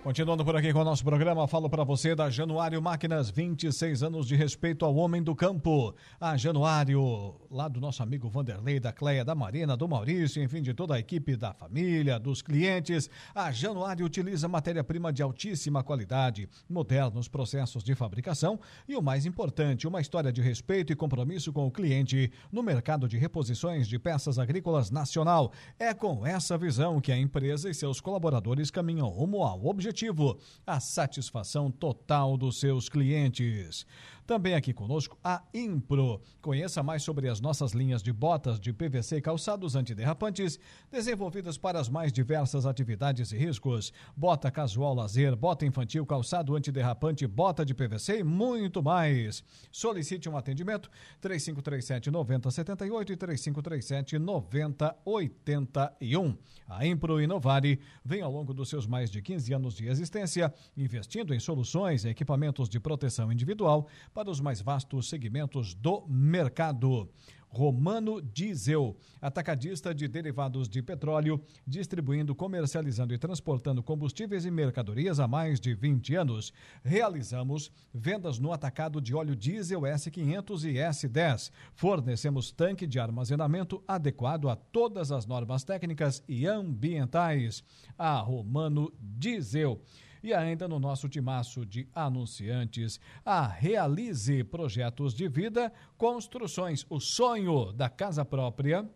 Continuando por aqui com o nosso programa, falo para você da Januário Máquinas, 26 anos de respeito ao homem do campo. A Januário, lá do nosso amigo Vanderlei, da Cleia, da Marina, do Maurício, enfim, de toda a equipe da família, dos clientes. A Januário utiliza matéria-prima de altíssima qualidade, modernos processos de fabricação e, o mais importante, uma história de respeito e compromisso com o cliente no mercado de reposições de peças agrícolas nacional. É com essa visão que a empresa e seus colaboradores caminham rumo ao objetivo objetivo a satisfação total dos seus clientes. Também aqui conosco a Impro. Conheça mais sobre as nossas linhas de botas de PVC e calçados antiderrapantes, desenvolvidas para as mais diversas atividades e riscos. Bota casual lazer, bota infantil, calçado antiderrapante, bota de PVC e muito mais. Solicite um atendimento 3537 9078 e 3537 9081. A Impro Inovare vem ao longo dos seus mais de 15 anos de existência investindo em soluções e equipamentos de proteção individual para os mais vastos segmentos do mercado. Romano Diesel, atacadista de derivados de petróleo, distribuindo, comercializando e transportando combustíveis e mercadorias há mais de 20 anos. Realizamos vendas no atacado de óleo diesel S500 e S10. Fornecemos tanque de armazenamento adequado a todas as normas técnicas e ambientais. A Romano Diesel. E ainda no nosso timaço de anunciantes, a Realize Projetos de Vida, Construções, o sonho da casa própria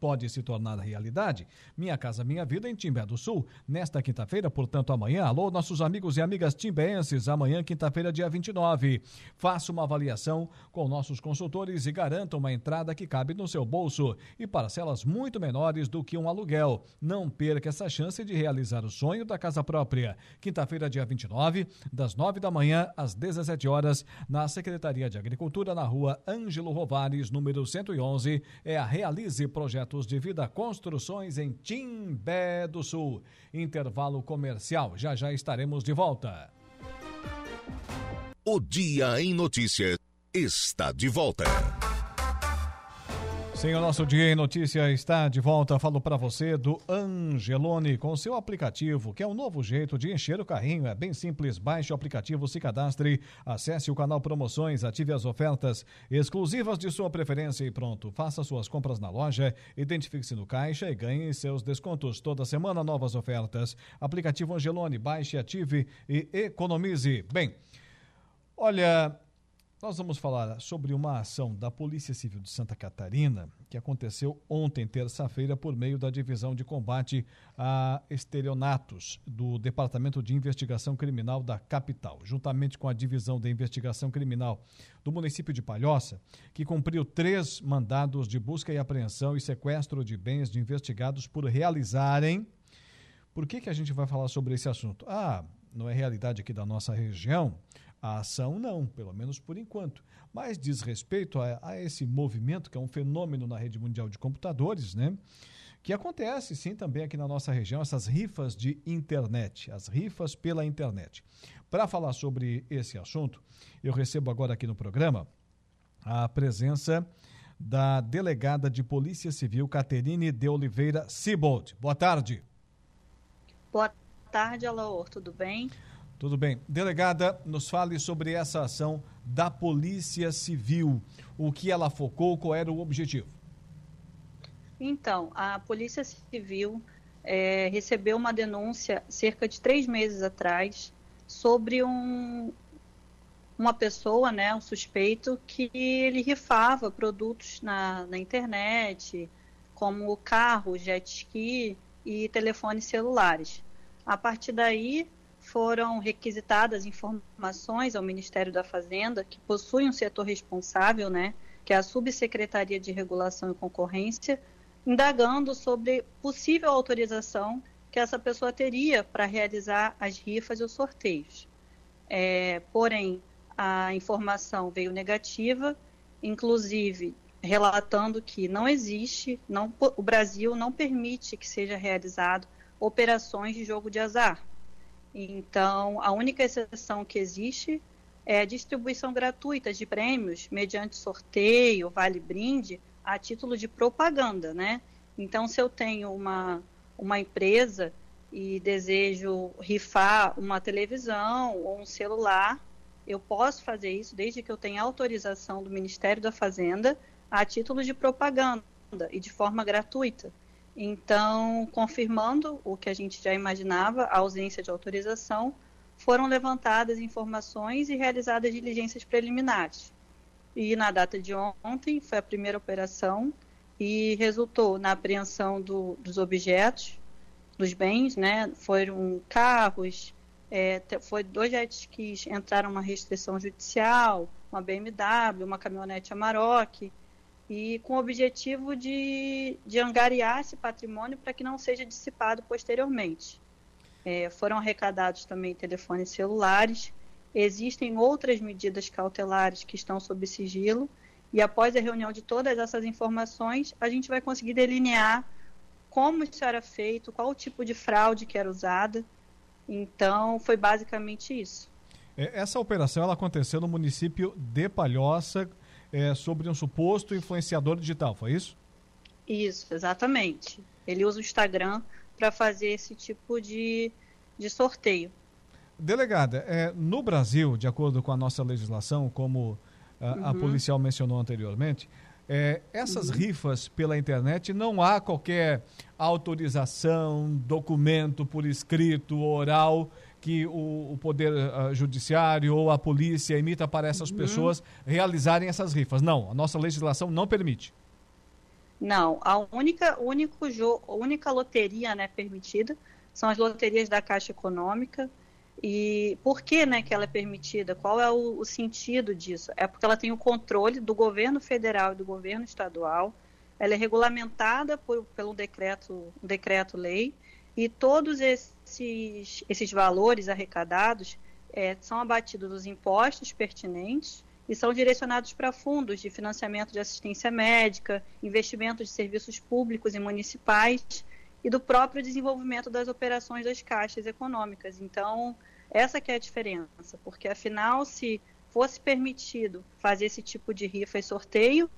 pode se tornar realidade. Minha Casa Minha Vida em Timbé do Sul, nesta quinta-feira, portanto amanhã. Alô, nossos amigos e amigas timbeenses, amanhã, quinta-feira, dia 29. Faça uma avaliação com nossos consultores e garanta uma entrada que cabe no seu bolso e parcelas muito menores do que um aluguel. Não perca essa chance de realizar o sonho da casa própria. Quinta-feira, dia 29, das 9 da manhã às 17 horas, na Secretaria de Agricultura, na rua Ângelo Rovares, número 111, é a Realize Projeto projetos de vida construções em Timbé do Sul. Intervalo comercial. Já já estaremos de volta. O Dia em Notícias está de volta. Sim, o nosso Dia em Notícia está de volta. Falo para você do Angelone com seu aplicativo, que é um novo jeito de encher o carrinho. É bem simples. Baixe o aplicativo, se cadastre, acesse o canal Promoções, ative as ofertas exclusivas de sua preferência e pronto. Faça suas compras na loja, identifique-se no caixa e ganhe seus descontos. Toda semana, novas ofertas. Aplicativo Angelone, baixe, ative e economize. Bem, olha. Nós vamos falar sobre uma ação da Polícia Civil de Santa Catarina que aconteceu ontem, terça-feira, por meio da Divisão de Combate a Estelionatos do Departamento de Investigação Criminal da capital, juntamente com a Divisão de Investigação Criminal do município de Palhoça, que cumpriu três mandados de busca e apreensão e sequestro de bens de investigados por realizarem. Por que, que a gente vai falar sobre esse assunto? Ah, não é realidade aqui da nossa região a ação, não, pelo menos por enquanto. Mas diz respeito a, a esse movimento, que é um fenômeno na rede mundial de computadores, né? que acontece sim também aqui na nossa região, essas rifas de internet, as rifas pela internet. Para falar sobre esse assunto, eu recebo agora aqui no programa a presença da delegada de Polícia Civil, Caterine de Oliveira Sibold. Boa tarde. Boa tarde, Alaor, tudo bem? Tudo bem. Delegada, nos fale sobre essa ação da Polícia Civil. O que ela focou, qual era o objetivo? Então, a Polícia Civil é, recebeu uma denúncia cerca de três meses atrás sobre um, uma pessoa, né, um suspeito, que ele rifava produtos na, na internet, como carro, jet ski e telefones celulares. A partir daí, foram requisitadas informações ao Ministério da Fazenda, que possui um setor responsável, né, que é a Subsecretaria de Regulação e Concorrência, indagando sobre possível autorização que essa pessoa teria para realizar as rifas os sorteios. É, porém, a informação veio negativa, inclusive relatando que não existe, não, o Brasil não permite que seja realizado operações de jogo de azar. Então, a única exceção que existe é a distribuição gratuita de prêmios mediante sorteio, vale brinde, a título de propaganda, né? Então, se eu tenho uma, uma empresa e desejo rifar uma televisão ou um celular, eu posso fazer isso desde que eu tenha autorização do Ministério da Fazenda a título de propaganda e de forma gratuita. Então, confirmando o que a gente já imaginava, a ausência de autorização, foram levantadas informações e realizadas diligências preliminares. E na data de ontem foi a primeira operação e resultou na apreensão do, dos objetos, dos bens, né? Foram carros, é, foi dois jet skis entraram uma restrição judicial, uma BMW, uma caminhonete Amarok, e com o objetivo de, de angariar esse patrimônio para que não seja dissipado posteriormente. É, foram arrecadados também telefones celulares, existem outras medidas cautelares que estão sob sigilo, e após a reunião de todas essas informações, a gente vai conseguir delinear como isso era feito, qual o tipo de fraude que era usada. Então, foi basicamente isso. É, essa operação ela aconteceu no município de Palhoça, é, sobre um suposto influenciador digital, foi isso? Isso, exatamente. Ele usa o Instagram para fazer esse tipo de, de sorteio. Delegada, é, no Brasil, de acordo com a nossa legislação, como a, uhum. a policial mencionou anteriormente, é, essas uhum. rifas pela internet não há qualquer autorização, documento por escrito, oral, que o, o Poder uh, Judiciário ou a polícia emita para essas uhum. pessoas realizarem essas rifas. Não, a nossa legislação não permite. Não, a única, único única loteria né, permitida são as loterias da Caixa Econômica. E por que, né, que ela é permitida? Qual é o, o sentido disso? É porque ela tem o controle do governo federal e do governo estadual. Ela é regulamentada por, pelo decreto, decreto-lei e todos esses, esses valores arrecadados é, são abatidos dos impostos pertinentes e são direcionados para fundos de financiamento de assistência médica, investimento de serviços públicos e municipais e do próprio desenvolvimento das operações das caixas econômicas. Então, essa que é a diferença, porque afinal, se fosse permitido fazer esse tipo de rifa e sorteio,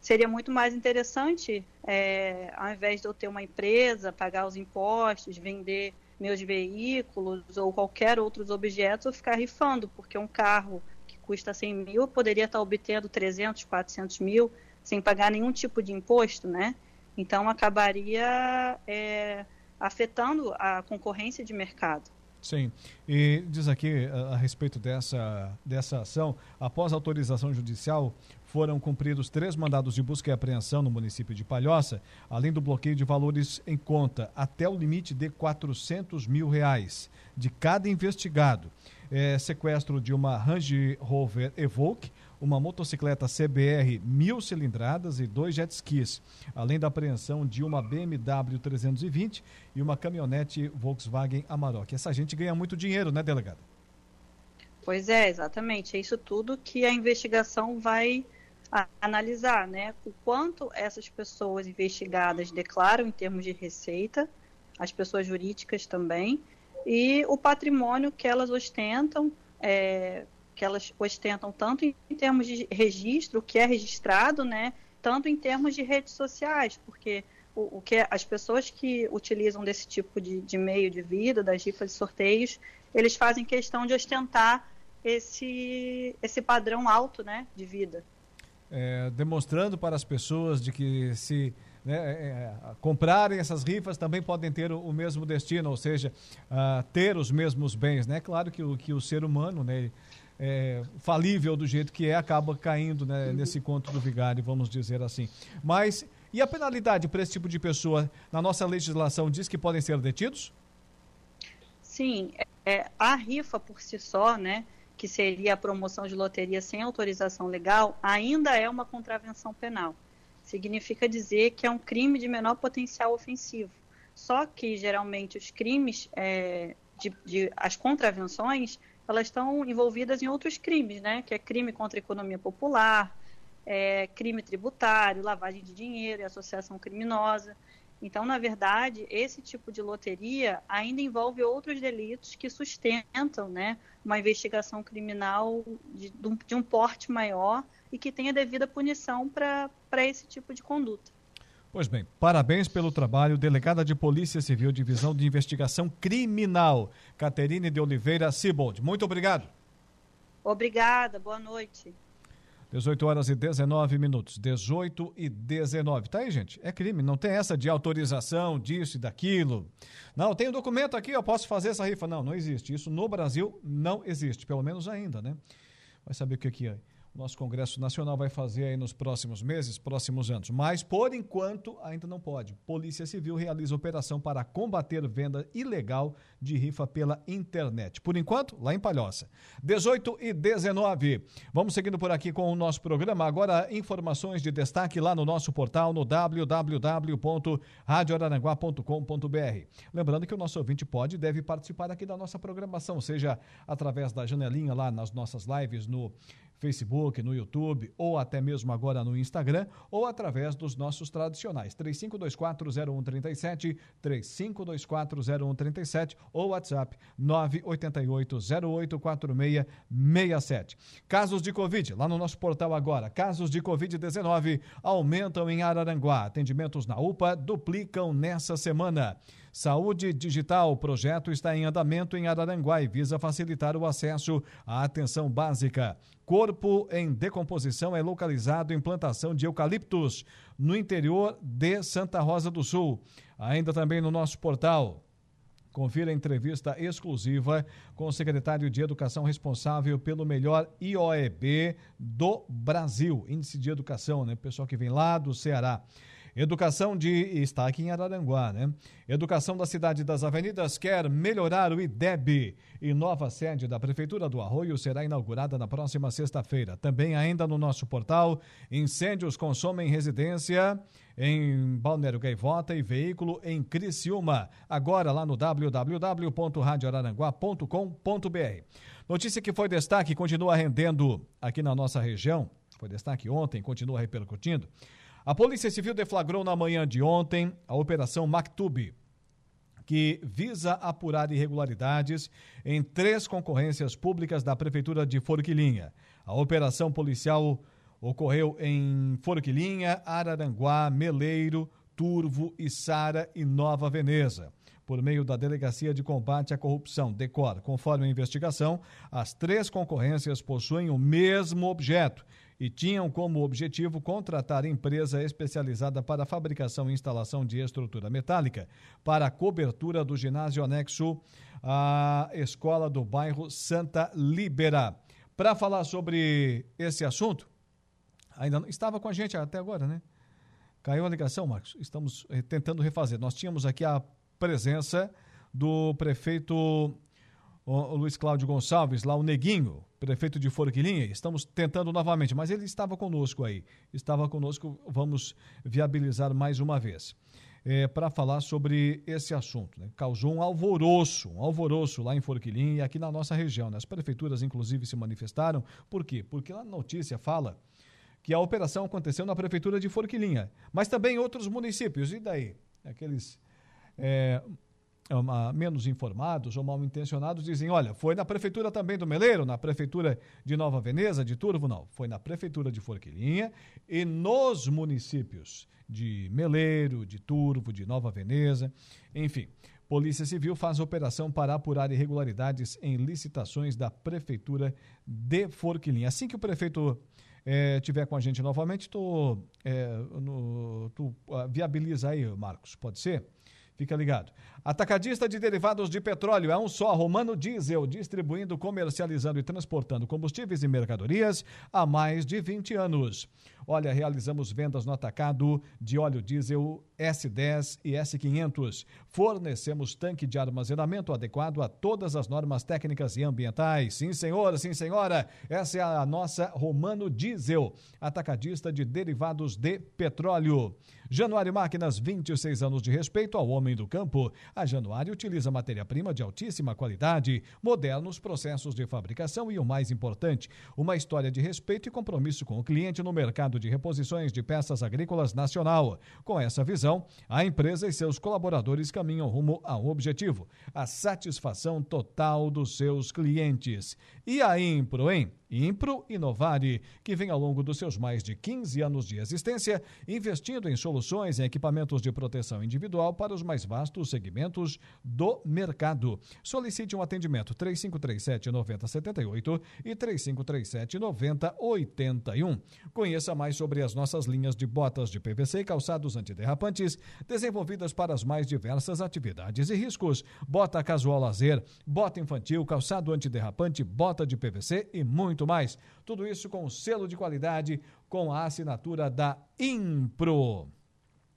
seria muito mais interessante, é, ao invés de eu ter uma empresa, pagar os impostos, vender meus veículos ou qualquer outros objetos, eu ficar rifando, porque um carro que custa 100 mil poderia estar obtendo 300, 400 mil sem pagar nenhum tipo de imposto, né? Então acabaria é, afetando a concorrência de mercado. Sim. E diz aqui a, a, respeito dessa, dessa ação, após autorização judicial, foram cumpridos três mandados de busca e apreensão no município de Palhoça, além do bloqueio de valores em conta, até o limite de 400 mil reais de cada investigado. É, sequestro de uma Range Rover Evoque, uma motocicleta CBR mil cilindradas e dois jet skis, além da apreensão de uma BMW 320 e uma caminhonete Volkswagen Amarok. Essa gente ganha muito dinheiro, né, delegada? Pois é, exatamente. É isso tudo que a investigação vai analisar, né? O quanto essas pessoas investigadas declaram em termos de receita, as pessoas jurídicas também, e o patrimônio que elas ostentam, é, que elas ostentam tanto em, termos de registro, o que é registrado, né, tanto em termos de redes sociais, porque o, o que as pessoas que utilizam desse tipo de, de meio de vida, das rifas e sorteios, eles fazem questão de ostentar esse, esse padrão alto né, de vida. É, demonstrando para as pessoas de que se né, é, é comprarem essas rifas também podem ter o, o mesmo destino, ou seja, uh, ter os mesmos bens. Né? Claro que o, que o ser humano, né, é, falível do jeito que é, acaba caindo né, nesse conto do vigário, vamos dizer assim. Mas, e a penalidade para esse tipo de pessoa? Na nossa legislação diz que podem ser detidos? Sim, é, a rifa por si só, né, que seria a promoção de loteria sem autorização legal, ainda é uma contravenção penal. Significa dizer que é um crime de menor potencial ofensivo. Só que, geralmente, os crimes, é, de, de, as contravenções, elas estão envolvidas em outros crimes, né? Que é crime contra a economia popular, é, crime tributário, lavagem de dinheiro e associação criminosa. Então, na verdade, esse tipo de loteria ainda envolve outros delitos que sustentam né, uma investigação criminal de, de um porte maior e que tenha devida punição para esse tipo de conduta. Pois bem, parabéns pelo trabalho, delegada de Polícia Civil, Divisão de Investigação Criminal, Caterine de Oliveira Sibold. Muito obrigado. Obrigada, boa noite. 18 horas e 19 minutos. 18 e 19. Tá aí, gente. É crime. Não tem essa de autorização disso e daquilo. Não, tem um documento aqui, eu posso fazer essa rifa. Não, não existe. Isso no Brasil não existe. Pelo menos ainda, né? Vai saber o que, que é nosso Congresso Nacional vai fazer aí nos próximos meses, próximos anos. Mas, por enquanto, ainda não pode. Polícia Civil realiza operação para combater venda ilegal de rifa pela internet. Por enquanto, lá em Palhoça. 18 e 19. Vamos seguindo por aqui com o nosso programa. Agora, informações de destaque lá no nosso portal no www.radioararanguá.com.br. Lembrando que o nosso ouvinte pode e deve participar aqui da nossa programação, seja através da janelinha lá nas nossas lives no Facebook, no YouTube ou até mesmo agora no Instagram ou através dos nossos tradicionais 35240137, 35240137 ou WhatsApp 988084667. Casos de Covid, lá no nosso portal agora, casos de Covid-19 aumentam em Araranguá. Atendimentos na UPA duplicam nessa semana. Saúde Digital, o projeto está em andamento em Araranguá e visa facilitar o acesso à atenção básica. Corpo em decomposição é localizado em plantação de eucaliptos no interior de Santa Rosa do Sul. Ainda também no nosso portal. Confira a entrevista exclusiva com o secretário de Educação responsável pelo melhor IOEB do Brasil, Índice de Educação, né? Pessoal que vem lá do Ceará. Educação de. está aqui em Araranguá, né? Educação da Cidade das Avenidas quer melhorar o IDEB. E nova sede da Prefeitura do Arroio será inaugurada na próxima sexta-feira. Também, ainda no nosso portal, incêndios consomem residência em Balneário Gaivota e veículo em Criciúma. Agora lá no www.radioararanguá.com.br. Notícia que foi destaque continua rendendo aqui na nossa região. Foi destaque ontem, continua repercutindo. A Polícia Civil deflagrou na manhã de ontem a Operação Mactub, que visa apurar irregularidades em três concorrências públicas da Prefeitura de Forquilinha. A operação policial ocorreu em Forquilinha, Araranguá, Meleiro, Turvo, Içara e Nova Veneza. Por meio da Delegacia de Combate à Corrupção, DECOR, conforme a investigação, as três concorrências possuem o mesmo objeto e tinham como objetivo contratar empresa especializada para fabricação e instalação de estrutura metálica para a cobertura do ginásio anexo à escola do bairro Santa Libera. Para falar sobre esse assunto, ainda não estava com a gente até agora, né? Caiu a ligação, Marcos. Estamos eh, tentando refazer. Nós tínhamos aqui a presença do prefeito Luiz Cláudio Gonçalves, lá o Neguinho, prefeito de Forquilinha, estamos tentando novamente, mas ele estava conosco aí, estava conosco, vamos viabilizar mais uma vez. É, para falar sobre esse assunto. Né? Causou um alvoroço, um alvoroço lá em Forquilinha e aqui na nossa região. Né? As prefeituras, inclusive, se manifestaram. Por quê? Porque lá na notícia fala que a operação aconteceu na prefeitura de Forquilinha, mas também em outros municípios. E daí? Aqueles é, menos informados ou mal intencionados dizem: olha, foi na prefeitura também do Meleiro, na prefeitura de Nova Veneza, de Turvo, não. Foi na prefeitura de Forquilinha e nos municípios de Meleiro, de Turvo, de Nova Veneza, enfim. Polícia Civil faz operação para apurar irregularidades em licitações da prefeitura de Forquilinha. Assim que o prefeito é, tiver com a gente novamente, tu, é, no, tu uh, viabiliza aí, Marcos, pode ser? Fica ligado. Atacadista de derivados de petróleo é um só, Romano Diesel, distribuindo, comercializando e transportando combustíveis e mercadorias há mais de 20 anos. Olha, realizamos vendas no atacado de óleo diesel S10 e S500. Fornecemos tanque de armazenamento adequado a todas as normas técnicas e ambientais. Sim, senhor, sim, senhora. Essa é a nossa Romano Diesel, atacadista de derivados de petróleo. Januário Máquinas, 26 anos de respeito ao homem do campo. A Januário utiliza matéria-prima de altíssima qualidade, modernos processos de fabricação e o mais importante, uma história de respeito e compromisso com o cliente no mercado de reposições de peças agrícolas nacional. Com essa visão, a empresa e seus colaboradores caminham rumo ao objetivo, a satisfação total dos seus clientes. E a Improem Impro Inovare, que vem ao longo dos seus mais de 15 anos de existência, investindo em soluções e equipamentos de proteção individual para os mais vastos segmentos do mercado. Solicite um atendimento 3537 9078 e 3537 9081. Conheça mais sobre as nossas linhas de botas de PVC e calçados antiderrapantes, desenvolvidas para as mais diversas atividades e riscos. Bota casual lazer, bota infantil, calçado antiderrapante, bota de PVC e muito muito mais. Tudo isso com selo de qualidade, com a assinatura da Impro.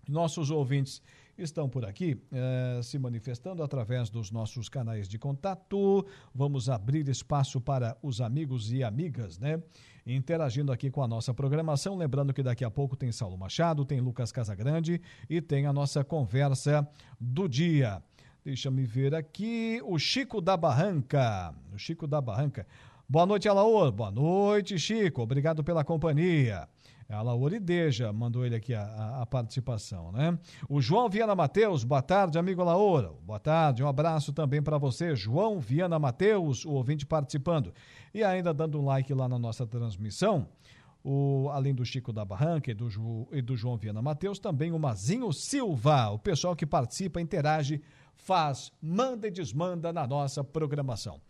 Nossos ouvintes estão por aqui eh, se manifestando através dos nossos canais de contato. Vamos abrir espaço para os amigos e amigas, né? Interagindo aqui com a nossa programação. Lembrando que daqui a pouco tem Saulo Machado, tem Lucas Casagrande e tem a nossa conversa do dia. Deixa-me ver aqui o Chico da Barranca. O Chico da Barranca. Boa noite, Alaor. Boa noite, Chico. Obrigado pela companhia. Alaor Ideja mandou ele aqui a, a, a, participação, né? O João Viana Mateus, boa tarde, amigo Alaor. Boa tarde, um abraço também para você, João Viana Mateus, o ouvinte participando. E ainda dando um like lá na nossa transmissão, o, além do Chico da Barranca e do, Ju, e do João Viana Mateus, também o Mazinho Silva, o pessoal que participa, interage, faz, manda e desmanda na nossa programação.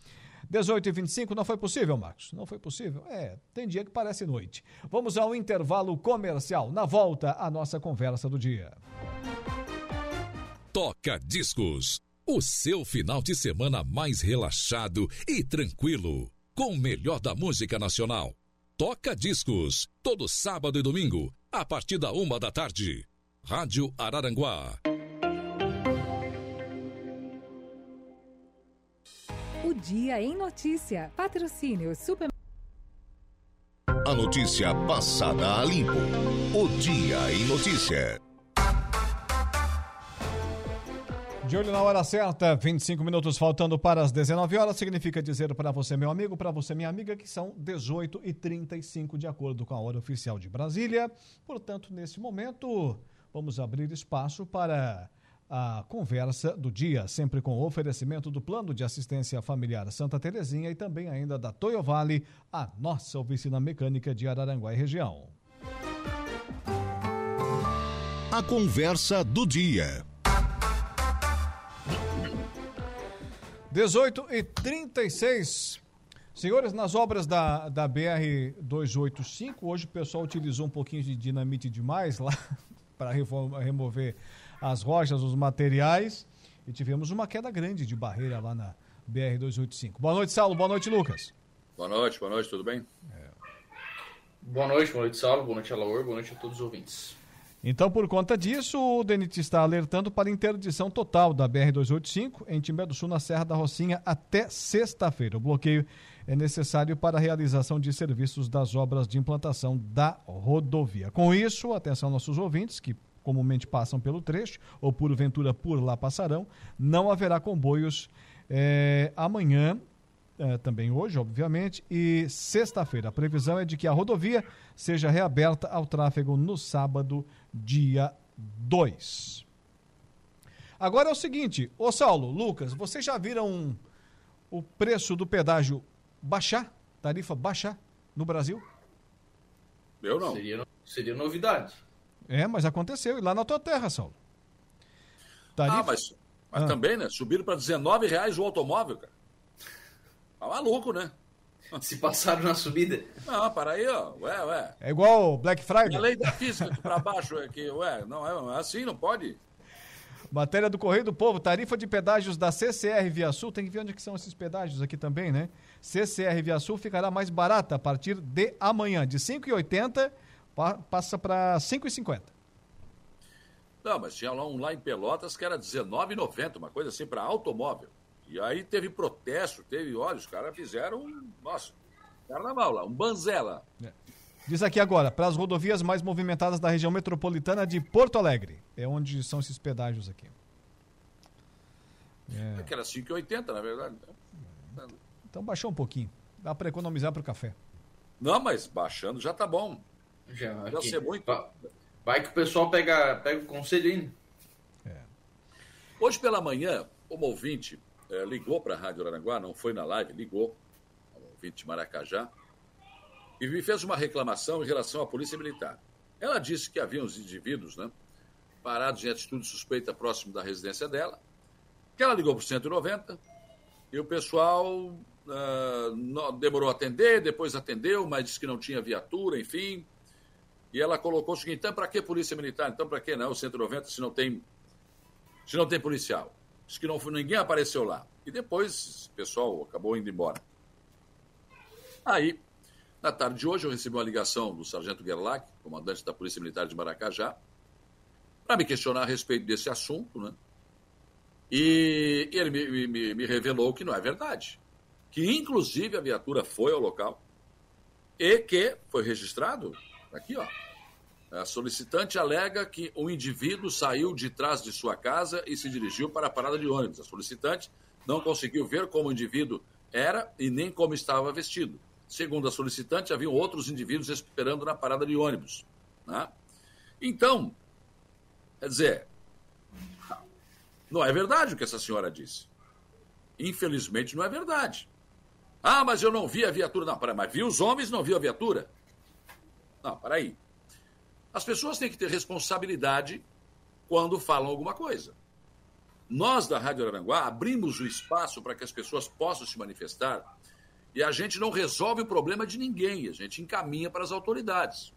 18 e 25 não foi possível, Marcos? Não foi possível? É, tem dia que parece noite. Vamos ao intervalo comercial. Na volta, a nossa conversa do dia. Toca Discos. O seu final de semana mais relaxado e tranquilo. Com o melhor da música nacional. Toca Discos. Todo sábado e domingo, a partir da uma da tarde. Rádio Araranguá. O Dia em Notícia. Patrocínio Super. A notícia passada a limpo. O Dia em Notícia. De olho na hora certa, 25 minutos faltando para as 19 horas, significa dizer para você, meu amigo, para você, minha amiga, que são 18 e 35 de acordo com a hora oficial de Brasília. Portanto, nesse momento, vamos abrir espaço para a conversa do dia, sempre com o oferecimento do Plano de Assistência Familiar Santa Terezinha e também ainda da Toyo Vale, a nossa oficina mecânica de Araranguá e região. A conversa do dia. 18 e 36. Senhores, nas obras da, da BR 285, hoje o pessoal utilizou um pouquinho de dinamite demais lá para remover as rochas, os materiais. E tivemos uma queda grande de barreira lá na BR-285. Boa noite, Saulo. Boa noite, Lucas. Boa noite, boa noite, tudo bem? É. Boa noite, boa noite, Saulo. Boa noite, Alaor. Boa noite a todos os ouvintes. Então, por conta disso, o DENIT está alertando para interdição total da BR-285 em Timbé do Sul, na Serra da Rocinha, até sexta-feira. O bloqueio é necessário para a realização de serviços das obras de implantação da rodovia. Com isso, atenção nossos ouvintes que comumente passam pelo trecho, ou porventura por lá passarão, não haverá comboios é, amanhã, é, também hoje, obviamente, e sexta-feira. A previsão é de que a rodovia seja reaberta ao tráfego no sábado, dia 2. Agora é o seguinte, ô Saulo, Lucas, vocês já viram o preço do pedágio baixar? Tarifa baixar no Brasil? Eu não. Seria, seria novidade. É, mas aconteceu. E lá na tua terra, Saulo. Tarifa... Ah, mas, mas ah. também, né? Subiram para 19 reais o automóvel, cara. Tá maluco, né? Se passaram na subida. Não, para aí, ó. Ué, ué. É igual Black Friday. A lei da física para baixo é que, ué, não é, é assim, não pode. Matéria do Correio do Povo, tarifa de pedágios da CCR Via Sul, tem que ver onde que são esses pedágios aqui também, né? CCR Via Sul ficará mais barata a partir de amanhã, de R$ 5,80 passa para 5,50. Não, mas tinha lá um lá em Pelotas que era R$19,90, uma coisa assim para automóvel. E aí teve protesto, teve, olha, os caras fizeram, nossa, carnaval lá, um banzela. É. Diz aqui agora, para as rodovias mais movimentadas da região metropolitana de Porto Alegre. É onde são esses pedágios aqui. É, é que era 5,80 na verdade. Então baixou um pouquinho. Dá para economizar para o café. Não, mas baixando já tá bom. Já, já ser muito. Vai que o pessoal pega, pega o conselho ainda. É. Hoje pela manhã, uma ouvinte é, ligou para a Rádio Aranguá, não foi na live, ligou, um ouvinte de Maracajá, e me fez uma reclamação em relação à Polícia Militar. Ela disse que havia uns indivíduos né, parados em atitude suspeita próximo da residência dela, que ela ligou para o 190 e o pessoal uh, demorou a atender, depois atendeu, mas disse que não tinha viatura, enfim. E ela colocou o seguinte: então, para que polícia militar? Então, para que não o 190 se não tem, se não tem policial? Diz que não, ninguém apareceu lá. E depois o pessoal acabou indo embora. Aí, na tarde de hoje, eu recebi uma ligação do Sargento Gerlach, comandante da Polícia Militar de Maracajá, para me questionar a respeito desse assunto, né? E, ele me, me, me, revelou que não é verdade. Que, inclusive, a viatura foi ao local e que foi registrado, aqui, ó. A solicitante alega que um indivíduo saiu de trás de sua casa e se dirigiu para a parada de ônibus. A solicitante não conseguiu ver como o indivíduo era e nem como estava vestido. Segundo a solicitante, haviam outros indivíduos esperando na parada de ônibus. Né? Então, quer dizer, não é verdade o que essa senhora disse. Infelizmente não é verdade. Ah, mas eu não vi a viatura. Não, peraí, mas vi os homens não vi a viatura? Não, peraí. As pessoas têm que ter responsabilidade quando falam alguma coisa. Nós da Rádio Aranguá abrimos o espaço para que as pessoas possam se manifestar e a gente não resolve o problema de ninguém, a gente encaminha para as autoridades.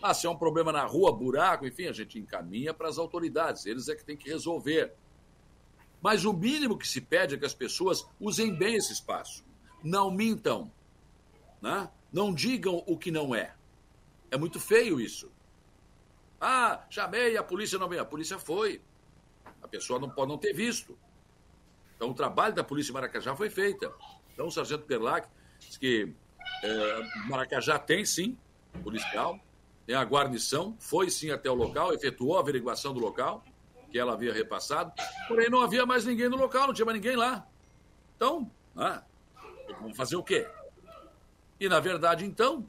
Ah, se é um problema na rua, buraco, enfim, a gente encaminha para as autoridades, eles é que têm que resolver. Mas o mínimo que se pede é que as pessoas usem bem esse espaço. Não mintam. Né? Não digam o que não é. É muito feio isso. Ah, chamei, a polícia não veio. A polícia foi. A pessoa não pode não ter visto. Então, o trabalho da Polícia Maracajá foi feito. Então, o Sargento Perlac diz que é, Maracajá tem, sim, policial, tem a guarnição, foi, sim, até o local, efetuou a averiguação do local, que ela havia repassado, porém não havia mais ninguém no local, não tinha mais ninguém lá. Então, ah, vamos fazer o quê? E, na verdade, então,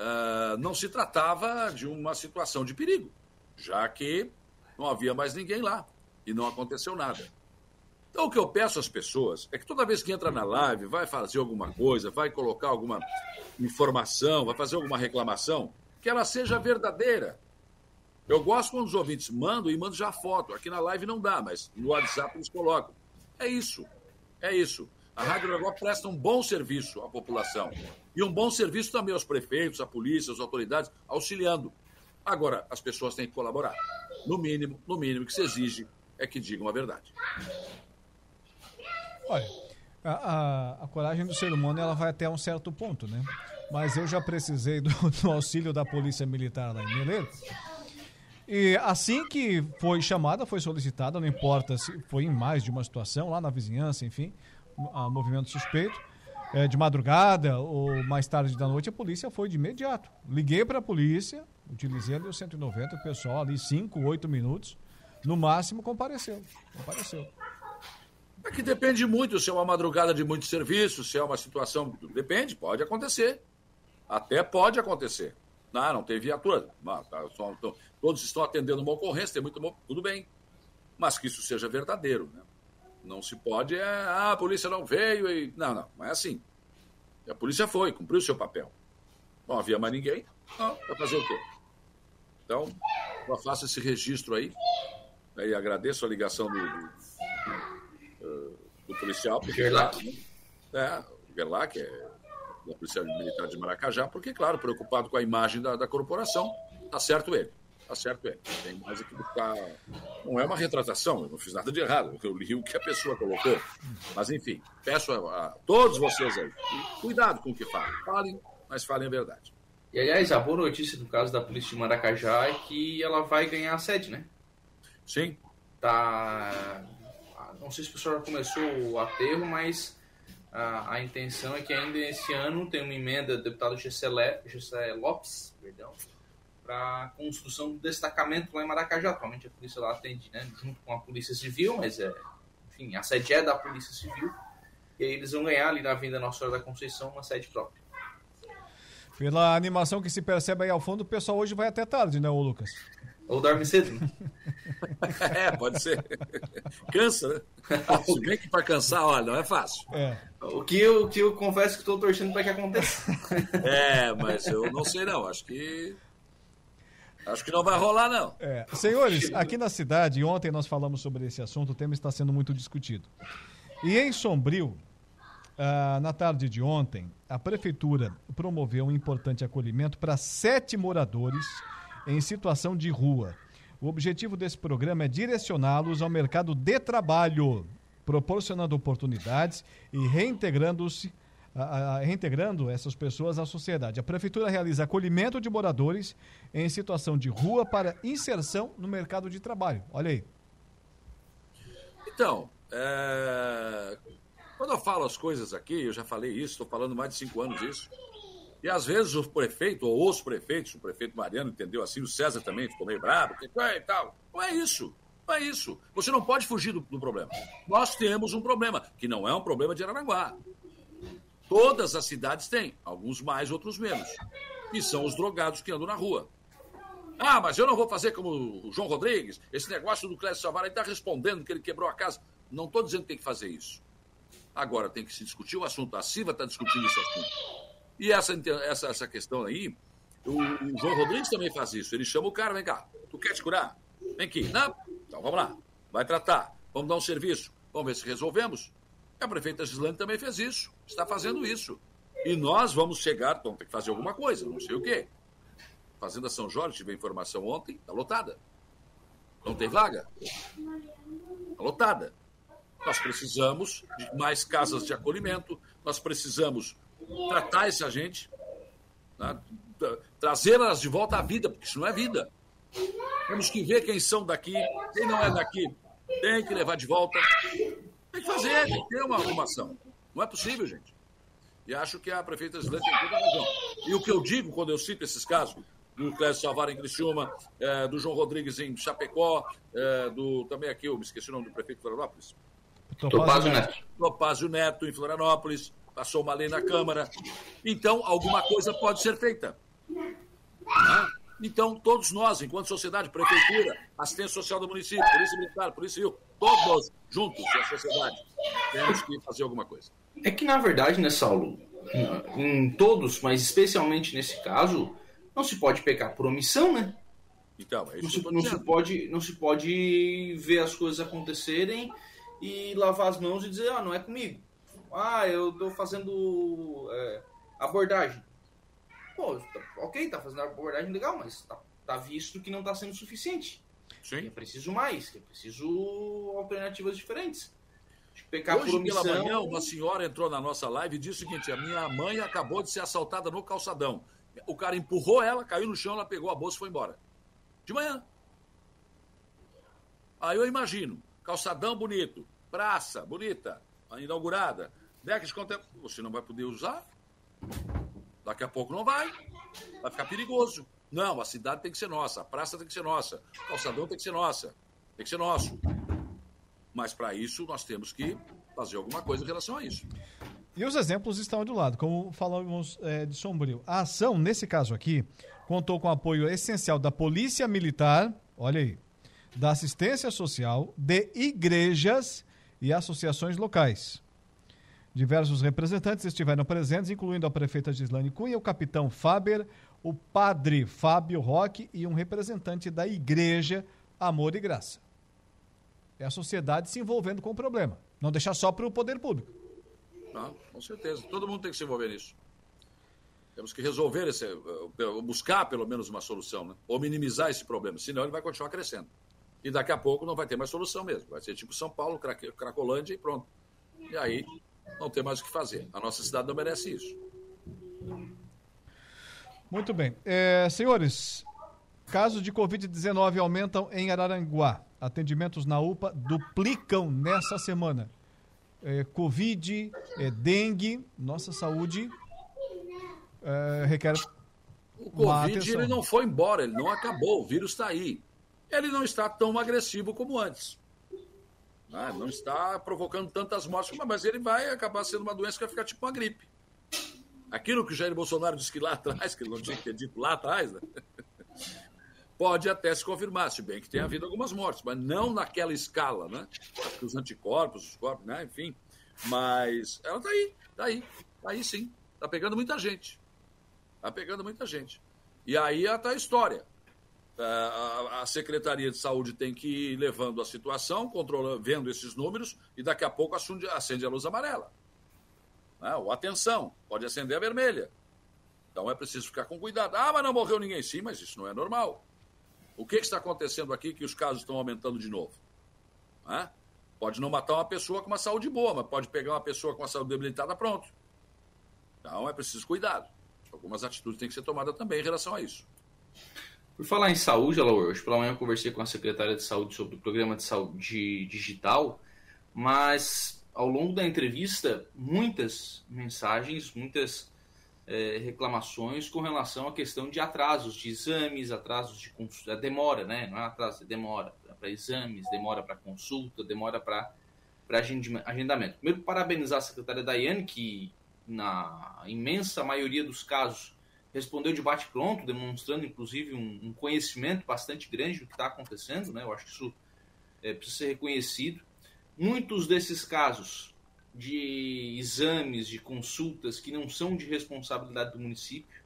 uh, não se tratava de uma situação de perigo, já que não havia mais ninguém lá e não aconteceu nada. Então, o que eu peço às pessoas é que toda vez que entra na live, vai fazer alguma coisa, vai colocar alguma informação, vai fazer alguma reclamação, que ela seja verdadeira. Eu gosto quando os ouvintes mandam e mandam já foto. Aqui na live não dá, mas no WhatsApp eles colocam. É isso. É isso. A Rádio Aragó presta um bom serviço à população. E um bom serviço também aos prefeitos, à polícia, às autoridades, auxiliando. Agora, as pessoas têm que colaborar. No mínimo, no mínimo que se exige é que digam a verdade. Olha, a, a, a, coragem do ser humano ela vai até um certo ponto, né? Mas eu já precisei do, do auxílio da Polícia Militar lá em Meleiro. E assim que foi chamada, foi solicitada, não importa se foi em mais de uma situação, lá na vizinhança, enfim, a movimento suspeito, é, de madrugada ou mais tarde da noite, a polícia foi de imediato. Liguei para a polícia, utilizei ali o 190, o pessoal ali 5, 8 minutos, no máximo compareceu. Compareceu. É que depende muito se é uma madrugada de muito serviço, se é uma situação. Depende, pode acontecer. Até pode acontecer. Não, não tem viatura. Não, tá, só, todos estão atendendo uma ocorrência, tem muito. Tudo bem. Mas que isso seja verdadeiro. Né? Não se pode. É, ah, a polícia não veio e. Não, não, não é assim. A polícia foi, cumpriu o seu papel. Não havia mais ninguém. Não, vai fazer o quê? Então, eu faço esse registro aí. E agradeço a ligação do, do do policial. Gerlach. Né? É, o Gerlach é da Polícia Militar de Maracajá, porque, claro, preocupado com a imagem da, da corporação, tá certo ele. Tá certo ele. Tem mais aqui buscar. Não é uma retratação, eu não fiz nada de errado. Eu li o que a pessoa colocou. Mas, enfim, peço a, a todos vocês aí, cuidado com o que falem. Falem, mas falem a verdade. E, aliás, a boa notícia no caso da Polícia de Maracajá é que ela vai ganhar a sede, né? Sim. Tá não sei se o pessoal já começou o aterro, mas a, a intenção é que ainda esse ano tem uma emenda do deputado Gessé Lopes, perdão, para construção do destacamento lá em Maracajá. Atualmente a polícia lá atende né, junto com a Polícia Civil, mas é, enfim, a sede é da Polícia Civil. E aí eles vão ganhar ali na Vinda Nossa Senhora da Conceição uma sede própria. Pela animação que se percebe aí ao fundo, o pessoal hoje vai até tarde, né, ô Lucas? Ou dorme cedo, né? é, pode ser. Cansa, né? Se bem que para cansar, olha, não é fácil. É. O, que eu, o que eu confesso que estou torcendo para que aconteça. É, mas eu não sei não. Acho que. Acho que não vai rolar, não. É. Senhores, aqui na cidade, ontem nós falamos sobre esse assunto, o tema está sendo muito discutido. E em Sombrio, ah, na tarde de ontem, a prefeitura promoveu um importante acolhimento para sete moradores em situação de rua. O objetivo desse programa é direcioná-los ao mercado de trabalho, proporcionando oportunidades e reintegrando-se reintegrando essas pessoas à sociedade. A prefeitura realiza acolhimento de moradores em situação de rua para inserção no mercado de trabalho. Olha aí. Então, é... quando eu falo as coisas aqui, eu já falei isso, estou falando mais de cinco anos isso. E às vezes o prefeito, ou os prefeitos, o prefeito Mariano entendeu assim, o César também ficou meio bravo, e tal. Não é isso. Não é isso. Você não pode fugir do, do, problema. Nós temos um problema, que não é um problema de Aranaguá. Todas as cidades têm, alguns mais, outros menos. E são os drogados que andam na rua. Ah, mas eu não vou fazer como o João Rodrigues. Esse negócio do Clécio Savara está respondendo que ele quebrou a casa. Não estou dizendo que tem que fazer isso. Agora tem que se discutir o assunto. A CIVA está discutindo esse assunto. E essa, essa, essa questão aí, o, o, João Rodrigues também faz isso. Ele chama o cara, vem cá, tu quer te curar? Vem aqui. Não? Então vamos lá. Vai tratar. Vamos dar um serviço. Vamos ver se resolvemos. A prefeita Gislane também fez isso. Está fazendo isso. E nós vamos chegar, então tem que fazer alguma coisa, não sei o quê. Fazenda São Jorge, tive a informação ontem, está lotada. Não tem vaga. Está lotada. Nós precisamos de mais casas de acolhimento, nós precisamos tratar essa gente, né? trazê-las de volta à vida, porque isso não é vida. Temos que ver quem são daqui, quem não é daqui, tem que levar de volta. Tem que fazer, tem que ter uma arrumação. Não é possível, gente. E acho que a prefeita Islândia tem toda a razão. E o que eu digo quando eu cito esses casos, do Clécio Salvar em Criciúma, é, do João Rodrigues em Chapecó, é, do também aqui, eu me esqueci o nome do prefeito de Florianópolis. Topázio Neto. Topázio Neto em Florianópolis passou uma lei na Câmara. Então, alguma coisa pode ser feita. Então, todos nós, enquanto sociedade, prefeitura, assistência social do município, polícia militar, polícia civil, todos juntos, a sociedade, temos que fazer alguma coisa. É que, na verdade, né, Saulo, em todos, mas especialmente nesse caso, não se pode pecar por omissão, né? Então, é isso não, se, não se pode Não se pode ver as coisas acontecerem e lavar as mãos e dizer, ah, não é comigo. Ah, eu tô fazendo é, abordagem. Pô, tá, ok, tá fazendo abordagem legal, mas tá, tá visto que não tá sendo suficiente. Sim. Que é preciso mais, que é preciso alternativas diferentes. Pecar Hoje por omissão... pela manhã, uma senhora entrou na nossa live e disse o seguinte: a minha mãe acabou de ser assaltada no calçadão. O cara empurrou ela, caiu no chão, ela pegou a bolsa e foi embora. De manhã. Aí eu imagino, calçadão bonito, praça bonita, inaugurada, Década de quanto Você não vai poder usar. Daqui a pouco não vai. Vai ficar perigoso. Não, a cidade tem que ser nossa, a praça tem que ser nossa, o calçadão tem que ser nossa, tem que ser nosso. Mas para isso nós temos que fazer alguma coisa em relação a isso. E os exemplos estão do lado, como falamos é, de Sombrio. A ação, nesse caso aqui, contou com apoio essencial da Polícia Militar, olha aí, da assistência social, de igrejas e associações locais. Diversos representantes estiveram presentes, incluindo a prefeita Gislane Cunha, o capitão Faber, o padre Fábio Roque e um representante da igreja Amor e Graça. É a sociedade se envolvendo com o problema. Não deixar só para o poder público. Não, com certeza. Todo mundo tem que se envolver nisso. Temos que resolver esse, eh, buscar pelo menos uma solução, né? ou minimizar esse problema, senão ele vai continuar crescendo. E daqui a pouco não vai ter mais solução mesmo. Vai ser tipo São Paulo, Cracolândia e pronto. E aí não tem mais o que fazer. A nossa cidade não merece isso. Muito bem. É, senhores, casos de Covid-19 aumentam em Araranguá. Atendimentos na UPA duplicam nessa semana. É, Covid, é, dengue, nossa saúde é, requer. O Covid ele não foi embora, ele não acabou, o vírus está aí. Ele não está tão agressivo como antes. Né? Não está provocando tantas mortes, mas ele vai acabar sendo uma doença que vai ficar tipo uma gripe. Aquilo que o Jair Bolsonaro disse que lá atrás, que ele não tinha que ter dito lá atrás, né? pode até se confirmar, se bem que tem havido algumas mortes, mas não naquela escala, né? Acho que os anticorpos, os corpos, né? Enfim. Mas ela está aí, está aí, está aí sim. Está pegando muita gente. Está pegando muita gente. E aí está a história. É, a, Secretaria de Saúde tem que ir levando a situação, controlando, vendo esses números, e daqui a pouco acende, a luz amarela. Né? Ou atenção, pode acender a vermelha. Então é preciso ficar com cuidado. Ah, mas não morreu ninguém. Sim, mas isso não é normal. O que, que está acontecendo aqui que os casos estão aumentando de novo? Né? Pode não matar uma pessoa com uma saúde boa, mas pode pegar uma pessoa com uma saúde debilitada, pronto. Então é preciso cuidado. Algumas atitudes têm que ser tomadas também em relação a isso. Por falar em saúde, Alaor, hoje pela manhã eu conversei com a secretária de saúde sobre o programa de saúde digital, mas ao longo da entrevista, muitas mensagens, muitas é, reclamações com relação à questão de atrasos de exames, atrasos de consulta, demora, né? Não é atraso, é demora para exames, demora para consulta, demora para agendamento. Primeiro, parabenizar a secretária Daiane, que na imensa maioria dos casos respondeu de bate-pronto, demonstrando inclusive um, um, conhecimento bastante grande do que está acontecendo, né? Eu acho que isso é, precisa ser reconhecido. Muitos desses casos de exames, de consultas que não são de responsabilidade do município,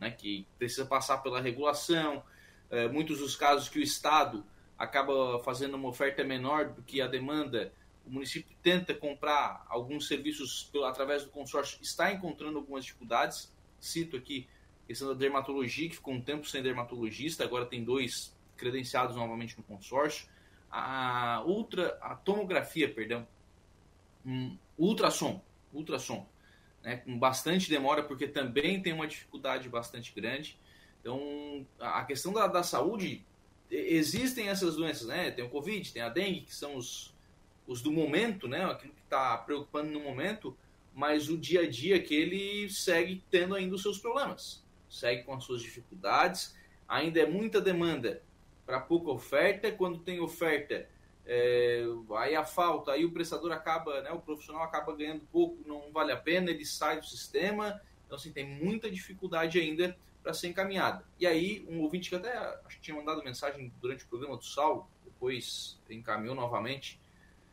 né? Que precisa passar pela regulação. É, muitos dos casos que o Estado acaba fazendo uma oferta menor do que a demanda, o município tenta comprar alguns serviços através do consórcio, está encontrando algumas dificuldades. Cito aqui questão da dermatologia, que ficou um tempo sem dermatologista, agora tem dois credenciados novamente no consórcio. A ultra, a tomografia, perdão, um, ultrassom, ultrassom, né, com bastante demora, porque também tem uma dificuldade bastante grande. Então, a questão da, da saúde, existem essas doenças, né? Tem o Covid, tem a dengue, que são os, os do momento, né? Aquilo que está preocupando no momento, mas o dia a dia que ele segue tendo ainda os seus problemas segue com as suas dificuldades. Ainda é muita demanda para pouca oferta. Quando tem oferta, é, aí a falta, aí o prestador acaba, né, o profissional acaba ganhando pouco, não vale a pena, ele sai do sistema. Então, assim, tem muita dificuldade ainda para ser encaminhada. E aí, um ouvinte que até acho que tinha mandado mensagem durante o programa do Sal, depois encaminhou novamente,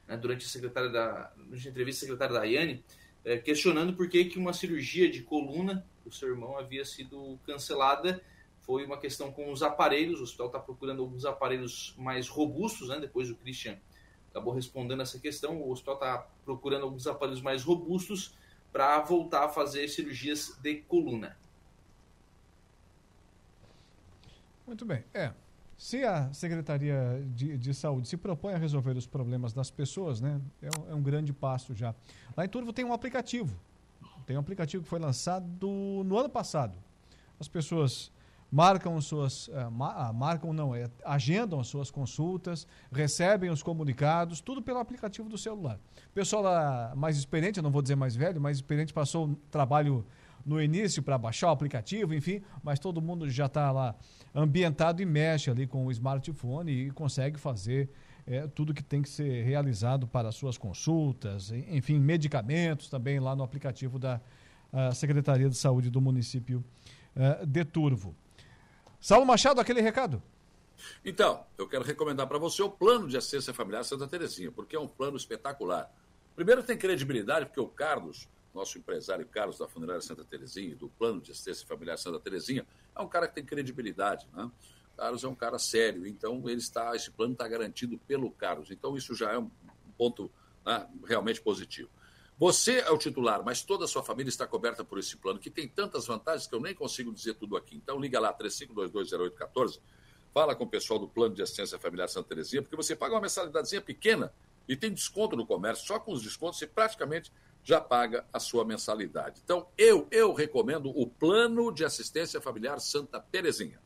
né, durante a secretária da, durante a entrevista secretária da Iane, é, questionando por que, que uma cirurgia de coluna do seu irmão havia sido cancelada. Foi uma questão com os aparelhos, o hospital está procurando alguns aparelhos mais robustos, né? depois o Christian acabou respondendo essa questão. O hospital está procurando alguns aparelhos mais robustos para voltar a fazer cirurgias de coluna. Muito bem. É, se a Secretaria de, de, Saúde se propõe a resolver os problemas das pessoas, né, é um, é um, grande passo já. Lá em Turvo tem um aplicativo. Tem um aplicativo que foi lançado no ano passado. As pessoas marcam suas. Uh, marcam, não, é, agendam as suas consultas, recebem os comunicados, tudo pelo aplicativo do celular. O pessoal lá mais experiente, eu não vou dizer mais velho, mais experiente, passou trabalho no início para baixar o aplicativo, enfim, mas todo mundo já está lá ambientado e mexe ali com o smartphone e consegue fazer é, tudo que tem que ser realizado para suas consultas, enfim, medicamentos também lá no aplicativo da Secretaria de Saúde do município uh, de Turvo. Saulo Machado, aquele recado? Então, eu quero recomendar para você o plano de assistência familiar Santa Terezinha, porque é um plano espetacular. Primeiro tem credibilidade, porque o Carlos nosso empresário Carlos da Funerária Santa Terezinha, do Plano de Assistência Familiar Santa Terezinha, é um cara que tem credibilidade, né? Carlos é um cara sério, então ele está, esse plano está garantido pelo Carlos. Então isso já é um ponto né, realmente positivo. Você é o titular, mas toda a sua família está coberta por esse plano, que tem tantas vantagens que eu nem consigo dizer tudo aqui. Então liga lá, 35220814, fala com o pessoal do Plano de Assistência Familiar Santa Terezinha, porque você paga uma mensalidadezinha pequena e tem desconto no comércio. Só com os descontos você praticamente já paga a sua mensalidade. Então, eu, eu recomendo o Plano de Assistência Familiar Santa Terezinha.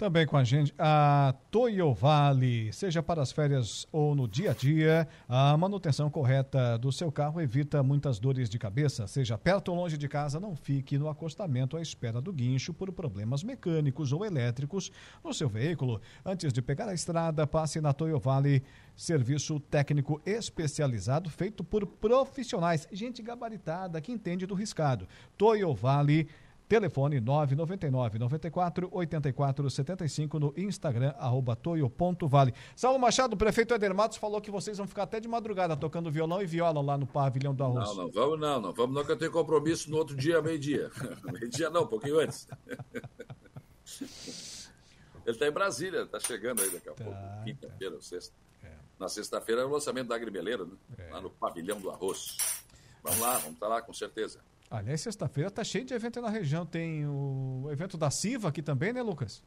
Também com a gente a Toyo Vale. Seja para as férias ou no dia a dia, a manutenção correta do seu carro evita muitas dores de cabeça. Seja perto ou longe de casa, não fique no acostamento à espera do guincho por problemas mecânicos ou elétricos no seu veículo. Antes de pegar a estrada, passe na Toyo Vale, serviço técnico especializado feito por profissionais, gente gabaritada que entende do riscado. Toyo Vale Telefone 999 94 84 75 no Instagram, arroba toio.vale. Saulo Machado, o prefeito Eder Matos falou que vocês vão ficar até de madrugada tocando violão e viola lá no pavilhão do arroz. Não, não, vamos não, não. Vamos não, que eu tenho compromisso no outro dia, meio-dia. meio-dia não, um pouquinho antes. Ele está em Brasília, está chegando aí daqui a tá, pouco, quinta-feira, tá. sexta. É. Na sexta-feira é o lançamento da Agrimeleira, né? É. lá no pavilhão do arroz. Vamos lá, vamos estar tá lá com certeza. Aliás, sexta-feira tá cheio de evento na região. Tem o evento da Siva aqui também, né, Lucas?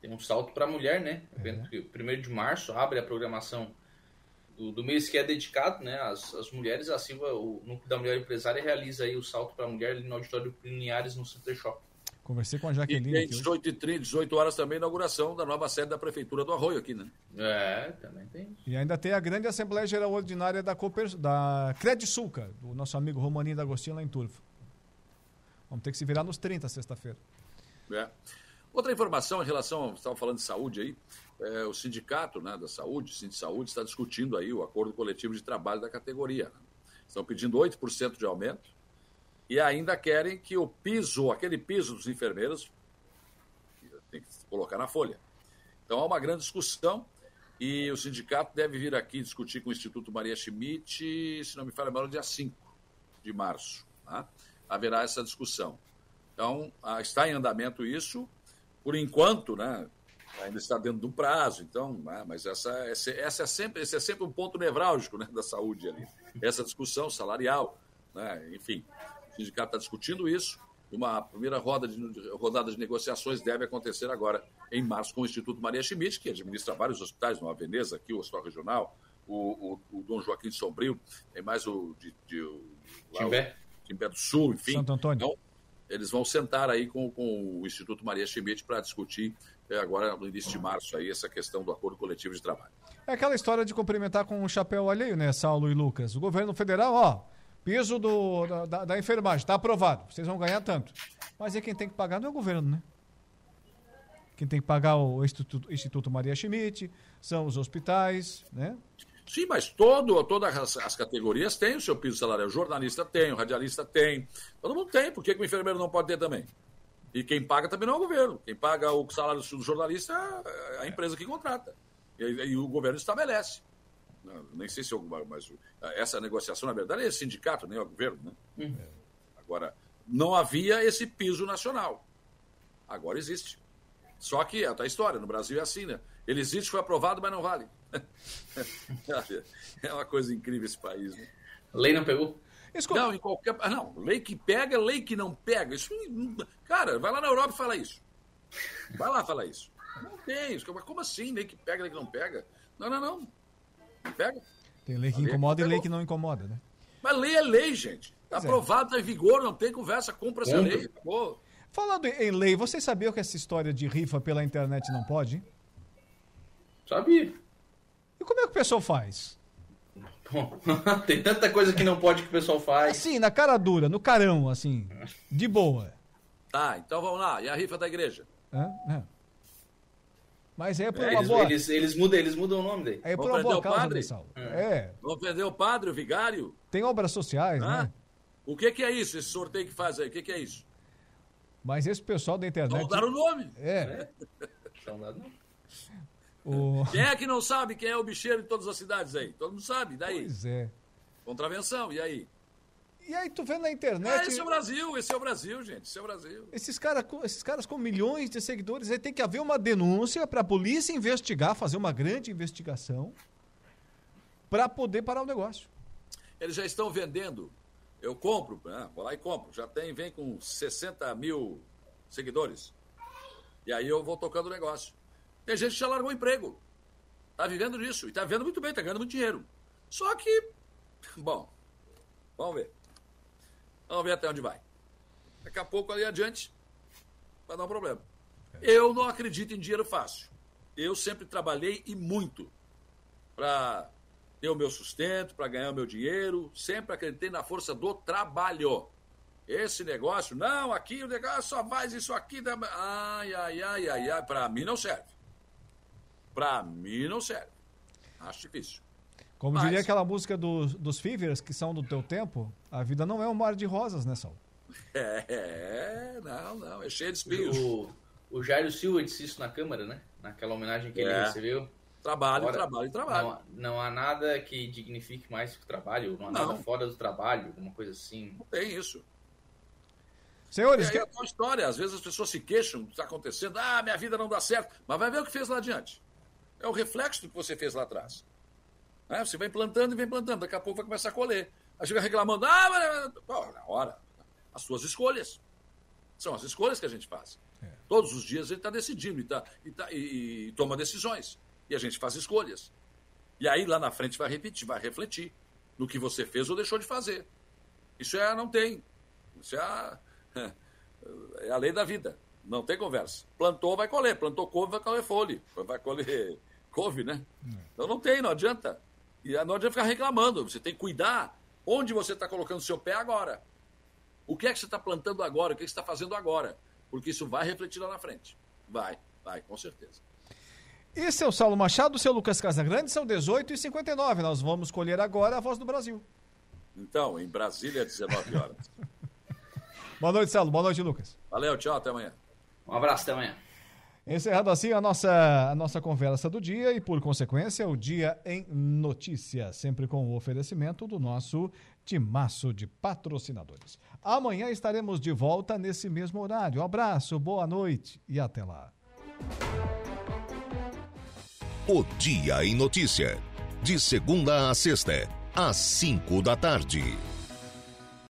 Tem um salto para a mulher, né? É. Evento que, 1 de março abre a programação do, do, mês que é dedicado né, às, mulheres. A Siva, o Núcleo da Mulher Empresária, realiza aí o salto para a mulher ali no auditório Lineares, no Center Shopping. Conversei com a Jaqueline. E tem 18 e 30, 18 horas também a inauguração da nova sede da Prefeitura do Arroio aqui, né? É, também tem. E ainda tem a grande Assembleia Geral Ordinária da, Cooper, da Credisul, cara, do nosso amigo Romaninho da Agostinho lá em Turvo. Vamos ter que se virar nos 30 sexta-feira. É. Outra informação em relação, estava falando de saúde aí, é, o sindicato né, da saúde, o de Saúde, está discutindo aí o acordo coletivo de trabalho da categoria. Né? Estão pedindo 8% de aumento e ainda querem que o piso, aquele piso dos enfermeiros, tem que colocar na folha. Então há uma grande discussão e o sindicato deve vir aqui discutir com o Instituto Maria Schmidt, se não me falha mal, dia 5 de março. Tá? Haverá essa discussão. Então, ah, está em andamento isso, por enquanto, né? Ainda está dentro do prazo, então, né, mas essa, essa, essa é sempre, esse é sempre um ponto nevrálgico né, da saúde ali. Essa discussão salarial, né, enfim. O sindicato está discutindo isso. Uma primeira roda de, rodada de negociações deve acontecer agora em março com o Instituto Maria Schmidt, que administra vários hospitais, Nova Veneza, aqui o Hospital Regional, o, o, o Dom Joaquim de Sombrio, tem mais o de, de o, Timbé. O, Timbé do Sul, enfim. Santo Antônio. Então, eles vão sentar aí com, com o Instituto Maria Schmidt para discutir é, agora no início de março aí essa questão do acordo coletivo de trabalho. É aquela história de cumprimentar com um chapéu alheio, né, Saulo e Lucas? O governo federal, ó, Piso do, da, da enfermagem, está aprovado. Vocês vão ganhar tanto. Mas é quem tem que pagar não é o governo, né? Quem tem que pagar o Instituto, Instituto Maria Schmidt, são os hospitais, né? Sim, mas todo, todas as, as, categorias têm o seu piso salarial. O jornalista tem, o radialista tem. Todo mundo tem. Por que, que o enfermeiro não pode ter também? E quem paga também não é o governo. Quem paga o salário do jornalista é a empresa que contrata. E, e o governo estabelece. Não, nem sei se eu, mas essa negociação, na verdade, é esse sindicato, nem é o governo. Né? Uhum. Agora, não havia esse piso nacional. Agora existe. Só que é a história, no Brasil é assim, né? Ele existe, foi aprovado, mas não vale. é uma coisa incrível esse país, né? Lei não pegou? Não, em qualquer. Ah, não, lei que pega, lei que não pega. Isso, cara, vai lá na Europa e fala isso. Vai lá falar isso. Não tem. Como assim? Lei que pega, lei que não pega? Não, não, não. Pega. Tem lei que incomoda e lei que não incomoda, né? Mas lei é lei, gente. Está aprovado, está em vigor, não tem conversa, cumpra essa lei. Acabou. Falando em lei, vocês sabiam que essa história de rifa pela internet não pode? Sabia. E como é que o pessoal faz? Bom, tem tanta coisa que não pode que o pessoal faz. Assim, na cara dura, no carão, assim, de boa. Tá, então vamos lá. E a rifa da igreja? É, é. Mas é por é, uma eles, boa. Eles, eles, mudam, eles mudam o nome dele. É por uma boa causa, né, Saulo? É. é. Vão perder o padre, o vigário? Tem obras sociais, ah, né? O que, que, é isso, esse sorteio que faz aí? O que, que, é isso? Mas esse pessoal da internet. Vão dar o nome. É. é. O... Quem é que não sabe quem é o bicheiro de todas as cidades aí? Todo mundo sabe, daí? Pois é. Contravenção, e aí? E aí tu vê na internet. Ah, esse é o Brasil, esse é o Brasil, gente. Esse é o Brasil. Esses, cara, esses caras com milhões de seguidores, aí tem que haver uma denúncia para a polícia investigar, fazer uma grande investigação para poder parar o negócio. Eles já estão vendendo. Eu compro, né? vou lá e compro. Já tem, vem com 60 mil seguidores. E aí eu vou tocando o negócio. Tem gente que já largou o emprego. Tá vivendo disso. E tá vivendo muito bem, tá ganhando muito dinheiro. Só que, bom, vamos ver. Vamos ver até onde vai. Daqui a pouco, ali adiante, vai dar um problema. Eu não acredito em dinheiro fácil. Eu sempre trabalhei e muito para ter o meu sustento, para ganhar o meu dinheiro. Sempre acreditei na força do trabalho. Esse negócio, não, aqui o negócio só faz isso aqui. Ai, ai, ai, ai, ai. Para mim não serve. Para mim não serve. Acho difícil. Como Mas... diria aquela música dos, dos Fivers, que são do teu tempo, a vida não é um mar de rosas, né, Sal? É, não, não, é cheio de espinhos. O, o Jairo Silva disse isso na Câmara, né? Naquela homenagem que ele É. recebeu. Trabalho, Agora, trabalho, trabalho. Não, há- não há nada que dignifique mais que o trabalho, não há Não. nada fora do trabalho, alguma coisa assim. Não tem isso. Senhores, é, é uma história. Às vezes as pessoas se queixam do que está acontecendo. Ah, minha vida não dá certo. Mas vai ver o que fez lá adiante. É o reflexo do que você fez lá atrás. Né? Você vem plantando e vem plantando. Daqui a pouco vai começar a colher. Aí chega reclamando. Ah, mas... Pô, na hora. As suas escolhas. São as escolhas que a gente faz. Todos os dias ele está decidindo e, tá, e, tá- e- e toma decisões. E a gente faz escolhas. E aí lá na frente vai repetir, vai refletir no que você fez ou deixou de fazer. Isso é, não tem. Isso é a, é a lei da vida. Não tem conversa. Plantou, vai colher. Plantou couve, vai colher folha. Vai colher couve, né? Então não tem, não adianta. E não adianta ficar reclamando. Você tem que cuidar onde você está colocando seu pé agora. O que é que você está plantando agora? O que, é que você está fazendo agora? Porque isso vai refletir lá na frente. Vai, vai, com certeza. Esse é o Saulo Machado, seu Lucas Casagrande, são 18 e 59 Nós vamos colher agora a voz do Brasil. Então, em Brasília, 19 horas. Boa noite, Saulo. Boa noite, Lucas. Valeu, tchau, até amanhã. Um abraço, até amanhã. Encerrado assim a nossa, a nossa conversa do dia e, por consequência, o Dia em Notícia, sempre com o oferecimento do nosso timaço de patrocinadores. Amanhã estaremos de volta nesse mesmo horário. Um abraço, boa noite e até lá. O Dia em Notícia. De segunda a sexta, às cinco da tarde.